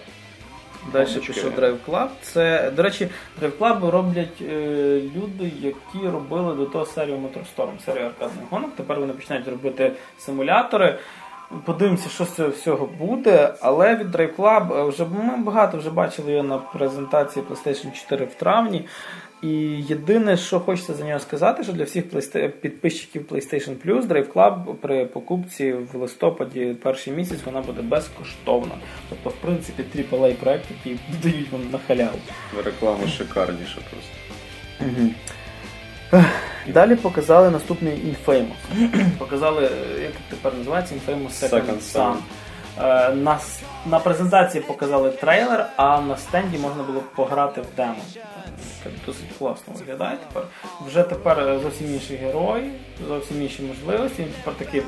Далі пішов Drive Club. Це, до речі, Drive Club роблять е, люди, які робили до того серію MotorStorm, серію аркадних гонок. Тепер вони починають робити симулятори. Подивимося, що з цього всього буде. Але від Drive Club е, вже ми багато вже бачили його на презентації PlayStation 4 в травні. І єдине, що хочеться за нього сказати, що для всіх підписчиків PlayStation Plus Drive Club при покупці в листопаді перший місяць вона буде безкоштовна. Тобто, в принципі, AAA проект, який дають вам на халяву. Реклама шикарніша просто. Далі показали наступний Infamous. показали, е, як тепер називається, Infamous Second. Е, На, на презентації показали трейлер, а на стенді можна було пограти в демо. Е, Досить класно виглядає тепер. Вже тепер е, зовсім інший герой, зовсім інші можливості. Він тепер таким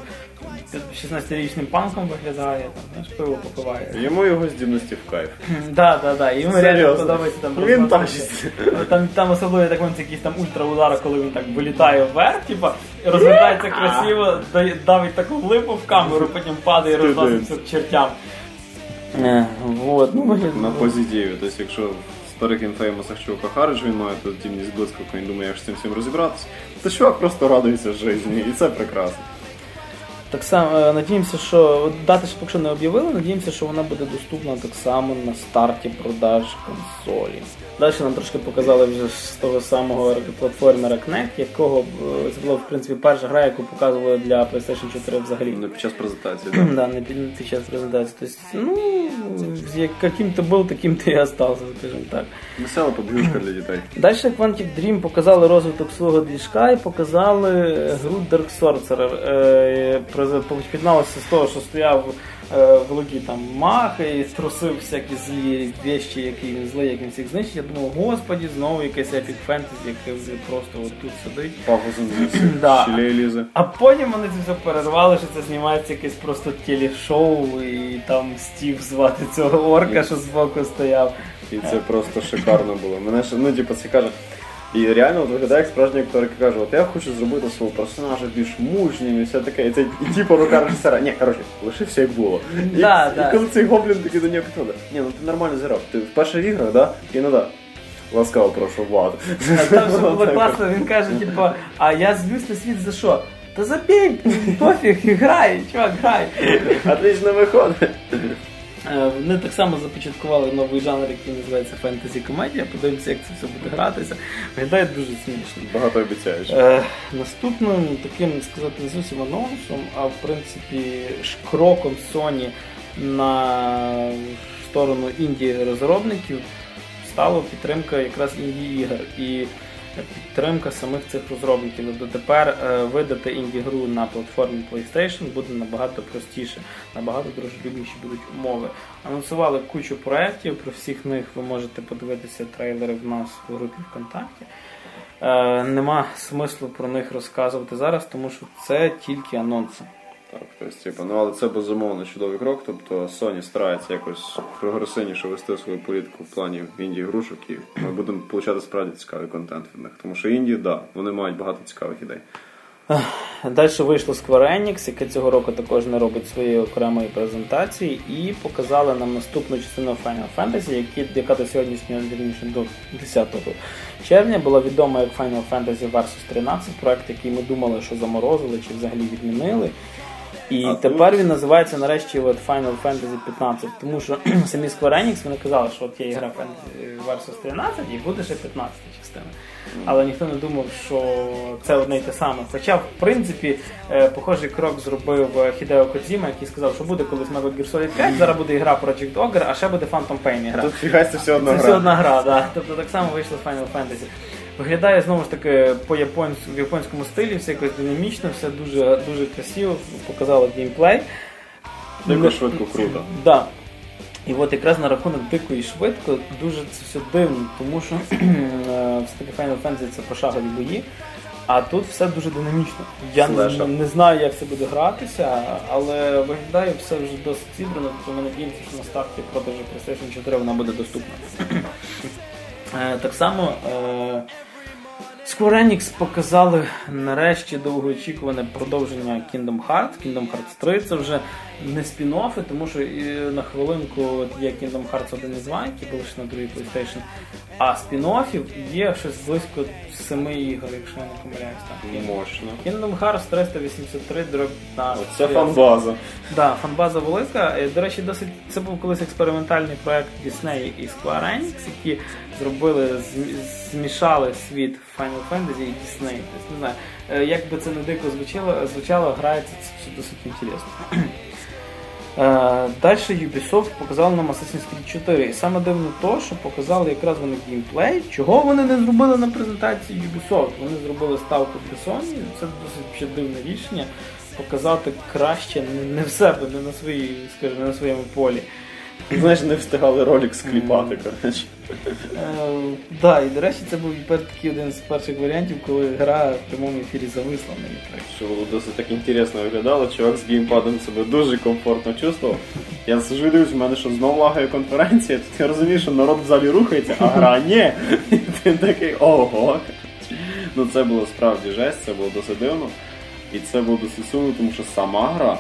16-річним панком виглядає, там, знаєш, пиво попиває. Йому його здібності в кайф. *laughs* Да, да, да. Йому реально Серйозно. подобається там Він тащиться. Там, там особливо так вон якісь там ультраудари, коли він так вилітає вверх, типа, розвертається красиво, дає- давить таку глибу в камеру, потім падає і розноситься к чертям. Е, Вот, ну виглядає. На позитиві. Тобто, якщо в старих інфеймосах чувака Харидж він має тут здібність блискавка, він думає, як з цим всім розібратися, то чувак просто радується житті, і це прекрасно. Так само е, надіємося, що дати ще поки що не об'явили, надіємося, що вона буде доступна так само на старті продаж консолі. Далі нам трошки показали вже з того самого платформера Kinect, якого е, це була в принципі перша гра, яку показували для PlayStation 4 взагалі. Не під час презентації, *clears throat* так. Да, не під, не під час презентації. Тобто, ну, як- каким ти був, таким ти і остався, скажімо так. Весела побігушка для дітей. Далі Quantic Dream показали розвиток свого двіжка і показали гру Dark Sorcerer. Е, Підналося з того, що стояв е, великий там мах і трусив всякі злі вещі, які злий, як він всіх знищить. Я думав, господі, знову якийсь епік фентезі, яке просто от тут сидить. Пафосом *clears throat* Да. лізе. А потім вони це все перервали, що це знімається якесь просто телешоу, і там Стів звати цього орка, що збоку стояв. І це просто шикарно було. Мене ще, ну, типу, це каже. І реально от виглядає як справжній актор, який каже, от я хочу зробити свого персонажа більш мужнім і все таке. І це і типу рука режисера. Ні, коротше, лиши все як було. І, Да, і да. коли цей гоблін такий до нього підходить, ні, ну ти нормально зіграв. Ти в перших іграх, да? І ну да. Ласкаво прошу, Влад. А там ще *laughs* було класно, він каже, типу, а я злюсь на світ за що? Та забій, пофіг, грай, чувак, грай. Отлично виходить. Е, Вони так само започаткували новий жанр, який називається фентезі комедія. Подивимося, як це все буде гратися. Виглядає дуже смішно. Багато обіцяєш. Е, наступним таким сказати не зовсім анонсом, а в принципі кроком Sony на сторону інді розробників стала підтримка якраз інді ігор і підтримка самих цих розробників. Тобто тепер е, видати інді гру на платформі PlayStation буде набагато простіше, набагато дружелюбніші будуть умови. Анонсували кучу проєктів, про всіх них ви можете подивитися трейлери в нас в групі ВКонтакті. Е, нема смислу про них розказувати зараз, тому що це тільки анонси. Так, тобто, типу, ну але це безумовно чудовий крок. Тобто Sony старається якось прогресивніше вести свою політику в плані інді грушок і ми будемо отримати справді цікавий контент від них. Тому що інді, да, вони мають багато цікавих ідей. Далі вийшло Square Enix, яке цього року також не робить своєї окремої презентації, і показали нам наступну частину Final Fantasy, яка до сьогоднішнього вірніше до 10 червня була відома як Final Fantasy Versus 13, проект, який ми думали, що заморозили чи взагалі відмінили. І А тепер тут- він називається нарешті от Final Fantasy 15, тому що *clears throat* самі Square Enix вони казали, що от є ігра Fantasy Versus 13 і буде ще 15 частина. Але ніхто не думав, що це одне й те саме. Хоча, в принципі, е, похожий крок зробив е, Хідео Кодзіма, який сказав, що буде колись Metal Gear Solid 5, зараз буде ігра Project Ogre, а ще буде Phantom Pain ігра. Тут фігась це все одна Це гра. все одна гра, да. Тобто так само вийшло з Final Fantasy. Виглядає знову ж таки по японському в японському стилі, все якось динамічно, все дуже дуже красиво, показало геймплей. Дико швидко круто. Да. І от якраз на рахунок дико і швидко дуже це все дивно, тому що *clears throat* е, все-таки Final Fantasy це пошагові бої, а тут все дуже динамічно. Я не, не знаю, як це буде гратися, але виглядає все вже досить зібрано, тобто ми надіємося, що на старті продажу PlayStation 4 вона буде доступна. *clears throat* Е, Так само е, Square Enix показали нарешті довгоочікуване продовження Kingdom Hearts. Kingdom Hearts 3 це вже не спін-оффи, тому що на хвилинку є Kingdom Hearts 1 і 2, які були ще на другій PlayStation, а спін-оффів є щось близько 7 ігор, якщо я не помиляюсь. Там. Мощно. Kingdom Hearts 383 дроб 15. Оце фанбаза. Да, фанбаза велика. Е, До речі, досить це був колись експериментальний проект Disney і Square Enix, які зробили, зм- змішали світ Final Fantasy і Disney. Тобто, не знаю, е, як би це не дико звучало, звучало грається це досить інтересно. Е, Далі Ubisoft показали нам Assassin's Creed 4. І саме дивно то, що показали якраз вони геймплей, чого вони не зробили на презентації Ubisoft. Вони зробили ставку для Sony, це досить дивне рішення. Показати краще не в себе, не на своїй, скажімо, не на своєму полі. Знаєш, не встигали ролик скліпати, коротше. Е, да, і до речі, це був такий один з перших варіантів, коли гра в прямому ефірі зависла на екрані. Що було досить так інтересно виглядало, чувак з геймпадом себе дуже комфортно чувствував. Я сижу і дивлюсь, у мене що знову лагає конференція, тут я розумію, що народ в залі рухається, а гра ні. І ти такий ого. Ну це було справді жесть, це було досить дивно. І це було досить сумно, тому що сама гра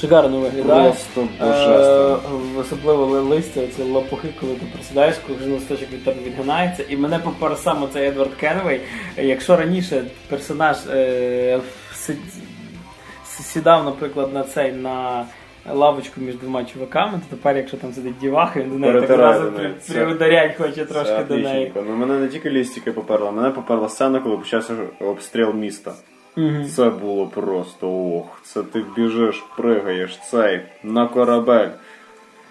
Шикарно виглядає. просто божественна. Е, особливо листя, ці лопухи, коли ти присідаєш, кожен листочок від тебе відгинається. І мене попер саме цей Едвард Кенвей. Якщо раніше персонаж е, сідав, наприклад, на цей на лавочку між двома чуваками, то тепер, якщо там сидить діваха, він до неї так одразу приударять хоче трошки до неї. Ну мене не тільки лістики поперла, мене поперла сцена, коли почався обстріл міста. Це було просто ох. Це ти біжиш, пригаєш, цей, на корабель.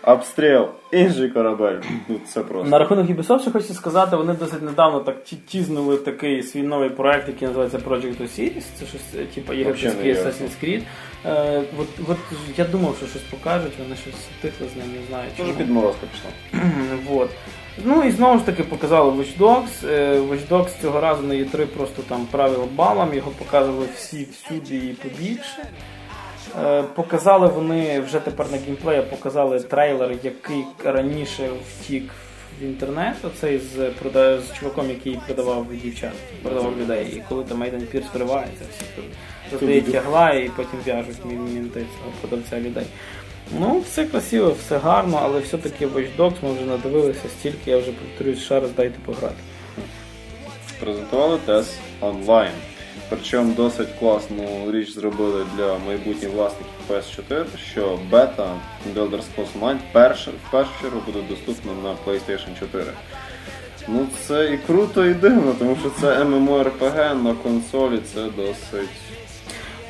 Обстріл, інший корабель. Ну це просто. На рахунок Ubisoft хочу сказати, вони досить недавно так ті- тізнули такий свій новий проект, який називається Project Osiris. Це щось е, типу єгипетський. Assassin's Creed. Е, от, от я думав, що щось покажуть, вони щось тихли з ним, не знаю. Дуже підморозка пішла. *clears throat* вот. Ну і знову ж таки показали Watch Dogs. Е, Watch Dogs цього разу на E3 просто там правило балом, його показували всі всюди і побільше. Е, Показали вони вже тепер на геймплеї, показали трейлер, який раніше втік в інтернет. Оцей з, з чуваком, який продавав дівчат, продавав людей. І коли там Мейден Пірс виривається, всі тут роздають тягла і потім в'яжуть мі- мінти цього продавця людей. Ну, все красиво, все гарно, але все-таки Watch Dogs ми вже надивилися стільки, я вже повторюсь ще раз, дайте пограти. Презентували тест онлайн. Причому досить класну річ зробили для майбутніх власників PS4, що бета Elder Scrolls Online перше, в першу чергу буде доступна на PlayStation 4. Ну це і круто, і дивно, тому що це MMORPG на консолі, це досить.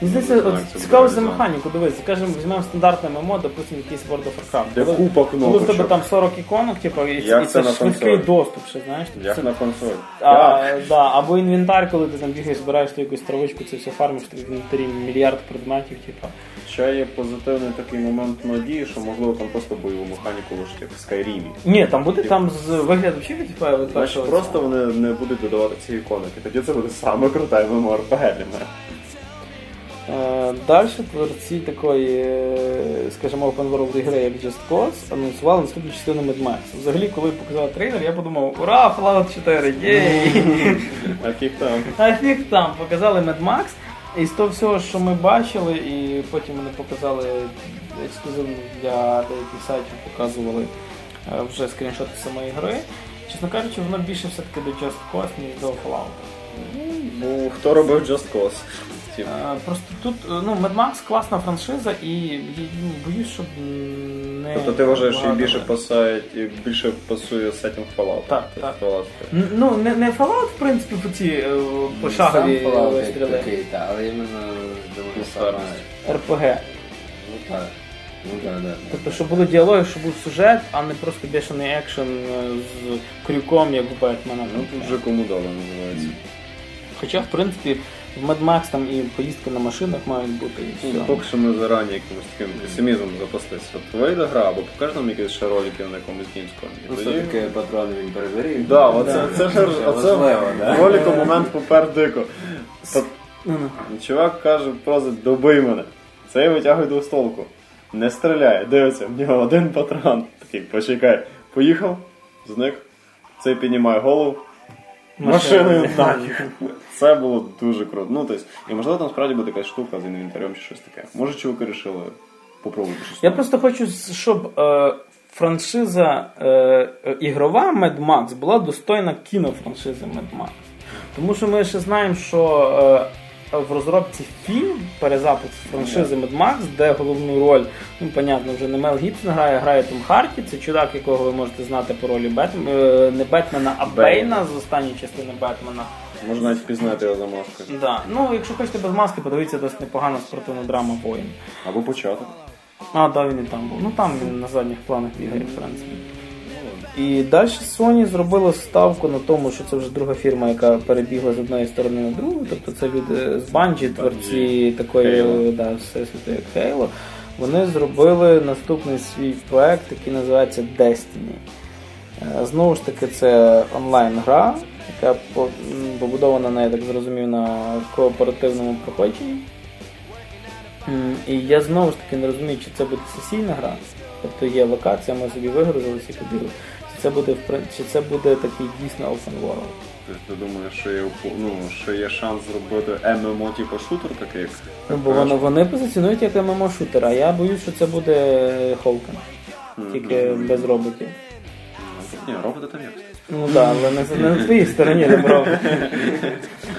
Здається, от цікаво за механіку, дивись, скажімо, візьмемо стандартне ММО, допустимо, якийсь World of Warcraft. Де Коли- купа Коли в тебе там 40 іконок, типу, і, Як і це це на швидкий консолі? доступ, ще, знаєш? Як це, на консоль. а, да, або інвентар, коли ти там бігаєш, збираєш ту якусь травичку, це все фармиш, в інвентарі мільярд предметів, типу. Ще є позитивний такий момент надії, що можливо там просто бойову механіку лише як в Скайрімі. Ні, там буде там з вигляду взагалі типу, від Значить, просто вони не будуть додавати ці іконики. Тоді це буде саме крута MMORPG для мене. Е, Далі творці такої, е, скажімо, open world ігри, як Just Cause, анонсували наступну частину Mad Max. Взагалі, коли показали трейлер, я подумав, ура, Fallout 4, єй! А фіг там. А фіг там, показали Mad Max. І з того всього, що ми бачили, і потім вони показали ексклюзивно для деяких сайтів, показували е, вже скріншоти самої гри. Чесно кажучи, воно більше все-таки до Just Cause, ніж до Fallout. Ну, хто робив Just Cause? Е, Просто тут е, ну, Mad Max класна франшиза, і ну, боюсь, щоб не. Тобто ти вважаєш, що більше пасує, більше пасує сеттинг Fallout? Так, Тобто так. Fallout. Ну, не, не Fallout, в принципі, по ці е, пошагові Сам Fallout як вистріли. такий, та, але іменно думаю, саме. РПГ. Ну так. Ну так, так. Тобто, щоб були діалоги, щоб був сюжет, а не просто бешений екшен е, з крюком, як у Бетмена. Ну тут вже кому дали називається. Хоча, в принципі, Mad Max там і поїздки на машинах мають бути і Ну, все. Поки що ми зарані якимось таким песимізмом запастися. От вийде гра, або покаже нам якісь ще ролики на якомусь Gamescom. Ну, Тоді- все-таки патрони він перевірив. Да, оце, Да. це, ж Це оце важливо, да? ролику момент попер дико. Та- Чувак каже, просто добий мене. Цей витягує двостолку. Не стріляє, дивиться, в нього один патрон. Такий, почекай. Поїхав, зник. Цей піднімає голову. Машиною нафіг. Це було дуже круто. Ну, тобто, і можливо там справді буде якась штука з інвентарем чи щось таке. Може, чуваки вирішили попробувати щось. Я просто хочу, щоб е, франшиза е, е, ігрова Mad Max була достойна кінофраншизи Mad Max. Тому що ми ще знаємо, що е, в розробці фільм перезапуск франшизи Mad Max, де головну роль, ну, понятно, вже не Мел Гібсон грає, грає Том Харті. Це чудак, якого ви можете знати по ролі Бетм... е, не Бетмена, а Бейна з останньої частини Бетмена. Можна навіть впізнати його за маскою. Да. Ну, якщо хочете без маски, подивіться досить непогана спортивна драма воїн. Або початок. А, да, він і там був. Ну там він на задніх планах бігає, в принципі. І далі Sony зробила ставку на тому, що це вже друга фірма, яка перебігла з одної сторони на другу. Тобто це люди з Bungie, творці такої Halo. да, всесвіту, як Halo. Вони зробили наступний свій проект, який називається Destiny. Е, Знову ж таки, це онлайн-гра, яка побудована, на, я так зрозумів, на кооперативному проходженні. І я знову ж таки не розумію, чи це буде сесійна гра, тобто є локація, ми собі вигрузилися і побігли. Це буде чи це буде такий дійсно open world? Тобто ти думаєш, що є, ну, що є шанс зробити ММО типу шутер такий, як Ну, бо вони, вони позиціонують як ММО шутер, а я боюсь, що це буде Холкен, тільки без роботів. Ні, роботи там є. Ну так, але не, не на твоїй стороні брав.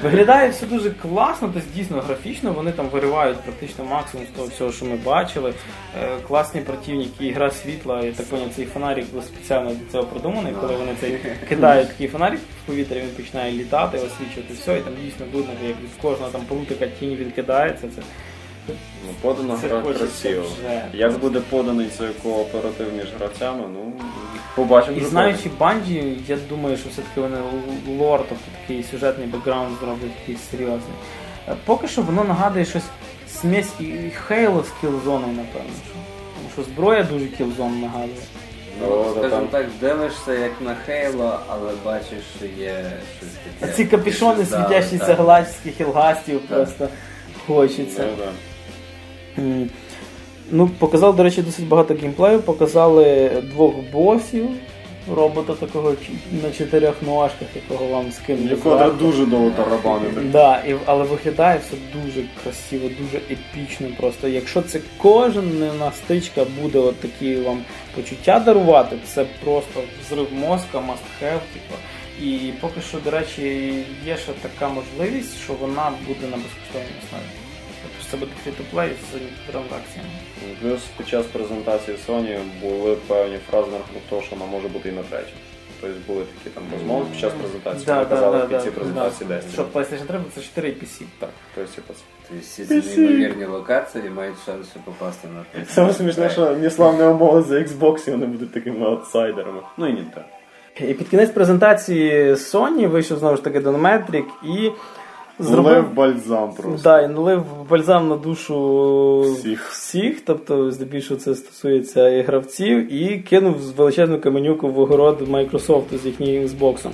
Виглядає все дуже класно, тобто дійсно графічно, вони там виривають практично максимум з того всього, що ми бачили. Е, класні противники, ігра світла, я так поняв, цей фонарик був спеціально для цього продуманий, коли вони цей кидають такий фонарик в повітря, він починає літати, освічувати все, і там дійсно видно, як від кожного там полутика тінь відкидається. Це Ну, подана Це гра хочеться красиво. вже. Як буде поданий цей кооператив між гравцями, ну побачимо. І вже знаючи Bungie, я думаю, що все-таки вони л- lore, тобто такий сюжетний бекграунд зроблять такий серйозний. Е, Поки що воно нагадує щось смесь і і Хейло з кілзоною, напевно. Що. Тому що зброя дуже кілзон нагадує. Ну, Ну, да, скажімо там- так, дивишся як на Хейло, але бачиш, що є щось таке. А ці капюшони більш здале, світящіся так. галактичних хілгастів просто хочеться. Ну, да. Ну, показали, до речі, досить багато геймплею. Показали двох босів, робота такого на чотирьох ножках, якого вам скинули. Якого зверху. дуже довго тарабанити. Да, і, але виглядає все дуже красиво, дуже епічно. Просто якщо це кожна стичка буде от такі вам почуття дарувати, це просто взрив мозка, must have, типу. І поки що, до речі, є ще така можливість, що вона буде на безкоштовній основі. Це буде free-to-play з транзакціями. Плюс під час презентації Sony були певні фрази на рахунок того, що вона може бути і на третій. Тобто були такі там розмови під час презентації, Да, вони да, казали да, в кінці презентації. Destiny. Що PlayStation 3 це 4 і PC. Так, тобто, типу, Тобто всі ці неймовірні локації мають шанс попасти на те. Саме смішне, що неславне умови за Xbox, і вони будуть такими аутсайдерами. Ну і Nintendo. І під кінець презентації Sony вийшов знову ж таки Metric і зробив Зробив бальзам просто. Да, і налив бальзам на душу Всіх. всіх, тобто здебільшого це стосується і гравців, і кинув величезну каменюку в огород Microsoft з їхнім Xbox.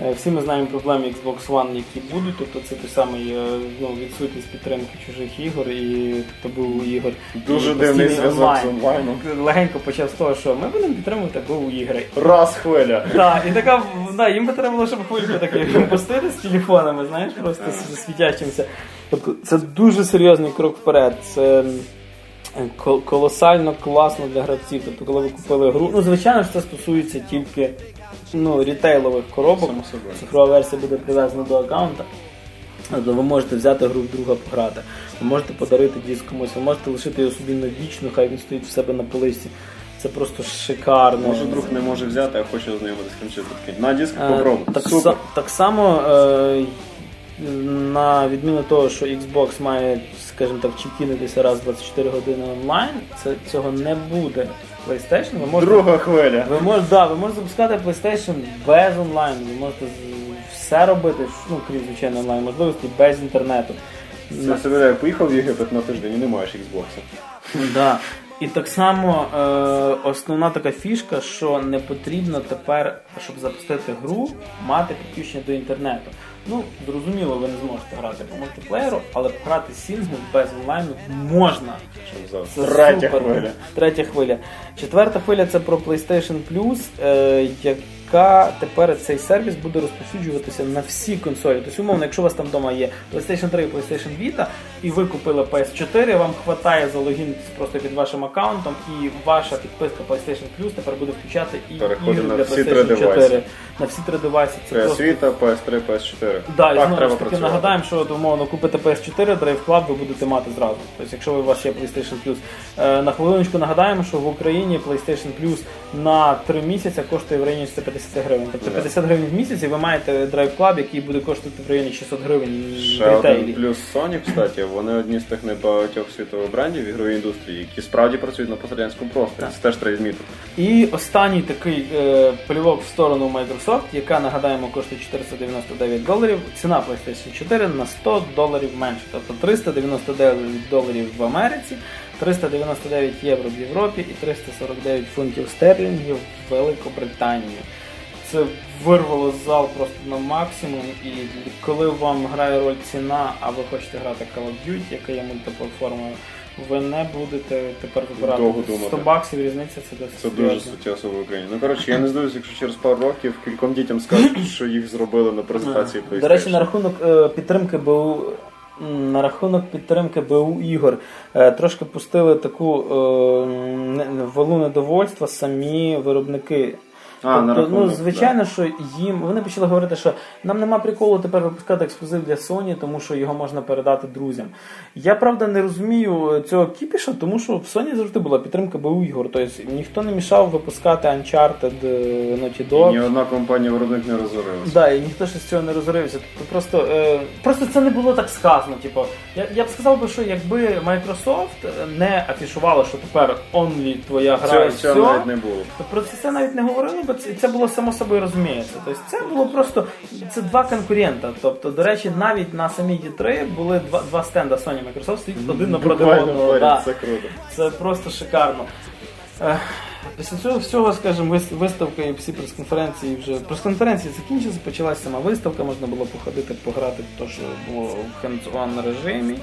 Е, Всі ми знаємо проблеми Xbox One, які будуть, тобто це той самий е, ну, відсутність підтримки чужих ігор, і тобто був ігор Дуже дивний зв'язок з онлайном. Легенько почав з того, що ми будемо підтримувати був ігри. Раз хвиля. Так, і така, да, їм би треба було, щоб хвильку такі пустити з телефонами, знаєш, просто з світящимся. Тобто це дуже серйозний крок вперед. Це колосально класно для гравців. Тобто, коли ви купили гру, ну звичайно ж це стосується тільки ну, рітейлових коробок. Цифрова версія буде прив'язана до аккаунта. Тобто ви можете взяти гру в друга пограти, ви можете подарити диск комусь, ви можете лишити його собі навічно, хай він стоїть в себе на полиці. Це просто шикарно. Може друг не може взяти, а хоче ознайомитися з такий. На диск Е, попробуй. Так, Супер. са- так само, е, на відміну того, що Xbox має, скажімо так, чекінитися раз в 24 години онлайн, це, цього не буде PlayStation. Ви можете, Друга хвиля. ви, можете, да, ви можете запускати PlayStation без онлайну, ви можете з- все робити, ну, крім звичайно онлайн можливості, без інтернету. Це собі я поїхав в Єгипет на тиждень і не маєш Xbox. Да. І так само е, основна така фішка, що не потрібно тепер, щоб запустити гру, мати підключення до інтернету. Ну, зрозуміло, ви не зможете грати по мультиплеєру, але грати сінглом без онлайну можна. Що Це за третя супер. хвиля. Третя хвиля. Четверта хвиля це про PlayStation Plus, е, як, яка тепер цей сервіс буде розповсюджуватися на всі консолі. Тобто, умовно, якщо у вас там вдома є PlayStation 3 і PlayStation Vita, і ви купили PS4, вам хватає залогінитись просто під вашим аккаунтом, і ваша підписка PlayStation Plus тепер буде включати і ігри для PlayStation 4. девайси. На всі три девайси. Це PS просто Vita, PS3, PS4. Да, і знову ж таки нагадаємо, що умовно купите PS4, Drive Club ви будете мати зразу. Тобто, якщо у вас є PlayStation Plus. Е, на хвилиночку нагадаємо, що в Україні PlayStation Plus на 3 місяці коштує в районі 150 гривень. Тобто Да. 50 гривень в місяць і ви маєте Drive Club, який буде коштувати в районі 600 гривень Ще один плюс Sony, кстати, вони одні з тих небагатьох світових брендів в ігровій індустрії, які справді працюють на пострадянському просторі. Це теж треба відмітити. І останній такий е, плівок в сторону Microsoft, яка нагадаємо коштує 499 доларів. Ціна PlayStation 4 на 100 доларів менше, тобто 399 доларів в Америці, 399 євро в Європі і 349 фунтів стерлінгів в Великобританії. Це вирвало зал просто на максимум, і коли вам грає роль ціна, а ви хочете грати Call of Duty, яка є мультиплатформою, ви не будете тепер вибирати Довго 100 думати. баксів, різниця це досить Це дуже суттєво в Україні. Ну коротше, я не здивуюся, якщо через пару років кільком дітям скажуть, що їх зробили на презентації PlayStation. До речі, на рахунок е, підтримки БУ. На рахунок підтримки БУ ігор е, трошки пустили таку е, волну недовольства самі виробники. А, Тобто, ну, звичайно, що їм вони почали говорити, що нам нема приколу тепер випускати ексклюзив для Sony, тому що його можна передати друзям. Я правда не розумію цього кіпіша, тому що в Sony завжди була підтримка БУ ігор. Тобто ніхто не мішав випускати Uncharted, е, Naughty Dog. Ні одна компанія виробник не розорилася. Да, і ніхто ще з цього не розорився. Тобто просто, е, просто це не було так сказано. Типу, я, я б сказав би, що якби Microsoft не афішувала, що тепер only твоя гра і Цього, все, цього навіть не було. то про це навіть не говорили, бо це, це було само собою розуміється. Тобто це було просто це два конкурента. Тобто, до речі, навіть на самій D3 були два, два стенда Sony Microsoft стоїть один напроти одного. Да. Це круто. Це просто шикарно. Після цього всього, скажімо, вис- виставка і всі прес-конференції вже прес-конференції закінчилися, почалася сама виставка, можна було походити, пограти в те, що було в hands-on режимі.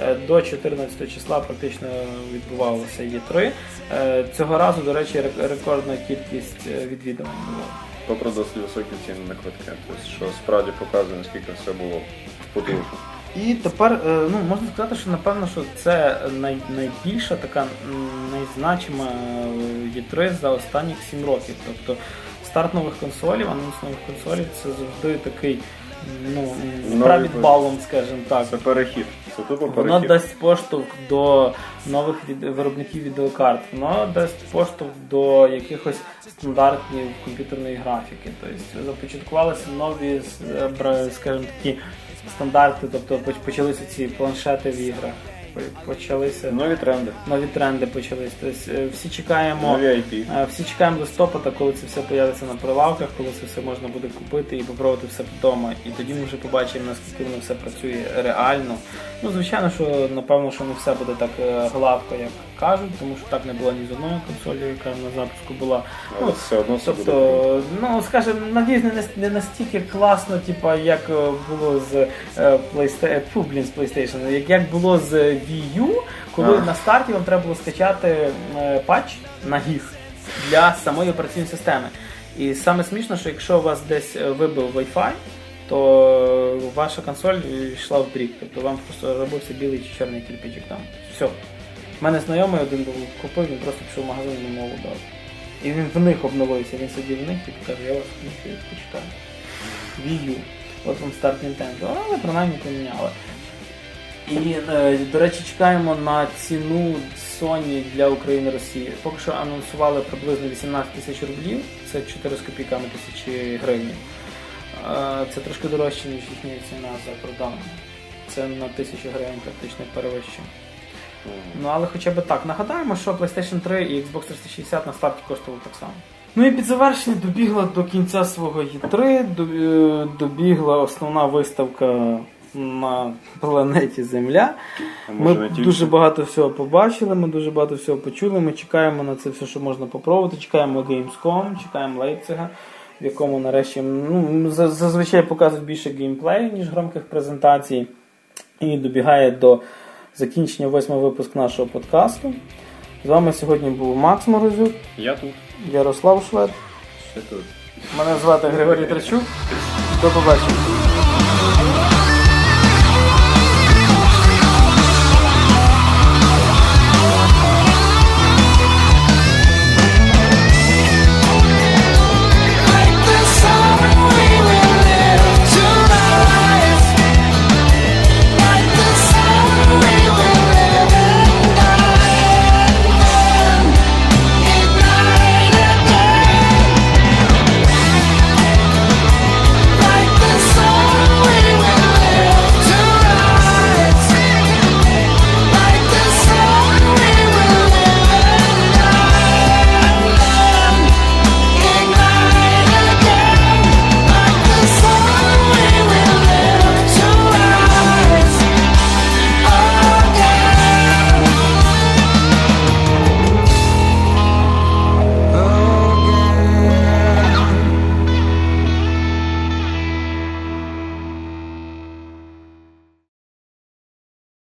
Е, До 14 числа практично відбувалося Є3. Е, Цього разу, до речі, рекордна кількість е, відвідувань було. Попри досить високі ціни на квитки. Тобто, що справді показує, наскільки все було потужно. І тепер ну, можна сказати, що напевно, що це най, найбільша така найзначима е, Є3 за останні 7 років. Тобто старт нових консолів, анонс нових консолів це завжди такий ну, правід балом, скажімо так. Це перехід. Це тупо Воно перехід. дасть поштовх до нових від... виробників відеокарт, воно дасть поштовх до якихось стандартів комп'ютерної графіки. Тобто започаткувалися нові, е, скажімо такі стандарти, тобто почалися ці планшети в іграх, почалися Нові тренди. нові тренди почалися. Тобто е, всі чекаємо. Нові IP. Е, Всі чекаємо листопада, коли це все появиться на прилавках, коли це все можна буде купити і попробувати все вдома. І тоді ми вже побачимо, наскільки воно все працює реально. Ну, звичайно, що напевно, що не все буде так е, гладко, як кажуть, тому що так не було ні з одною консолі, яка на запуску була. Але все одно все буде. Тобто, ну скажімо, надіюсь, не, не настільки класно, типа, як е, було з е, PlayStation, фу, блін, з PlayStation, як, як було з Wii U, коли А. на старті вам треба було скачати е, патч на GIF для самої операційної системи. І саме смішно, що якщо у вас десь е, вибив Wi-Fi, то ваша консоль йшла в дріб. Тобто вам просто робився білий чи чорний кирпичик там. Все. У мене знайомий один був купив, він просто пішов в магазин і мову дав. І він в них обновився, він сидів в них і каже, я вас не почекаю. U. От вам старт Nintendo. Але принаймні поміняли. І, е, до речі, чекаємо на ціну Sony для України Росії. Поки що анонсували приблизно 18 тисяч рублів, це 4 з копійками тисячі гривень. Е, Це трошки дорожче, ніж їхня ціна за кордоном. Це на тисячу гривень практично перевищує. Ну але хоча б так. Нагадаємо, що PlayStation 3 і Xbox 360 на старті коштували так само. Ну і під завершення добігла до кінця свого E3, е, добігла основна виставка на планеті Земля. Ми дуже багато всього побачили, ми дуже багато всього почули. Ми чекаємо на це все, що можна попробувати. Чекаємо Gamescom, чекаємо Лейпцига, в якому нарешті ну, зазвичай показують більше геймплею, ніж громких презентацій. І добігає до закінчення восьмого випуск нашого подкасту. З вами сьогодні був Макс Морозюк, Я тут. Ярослав Швед. Ще тут. Мене звати Григорій Трачук. До побачення.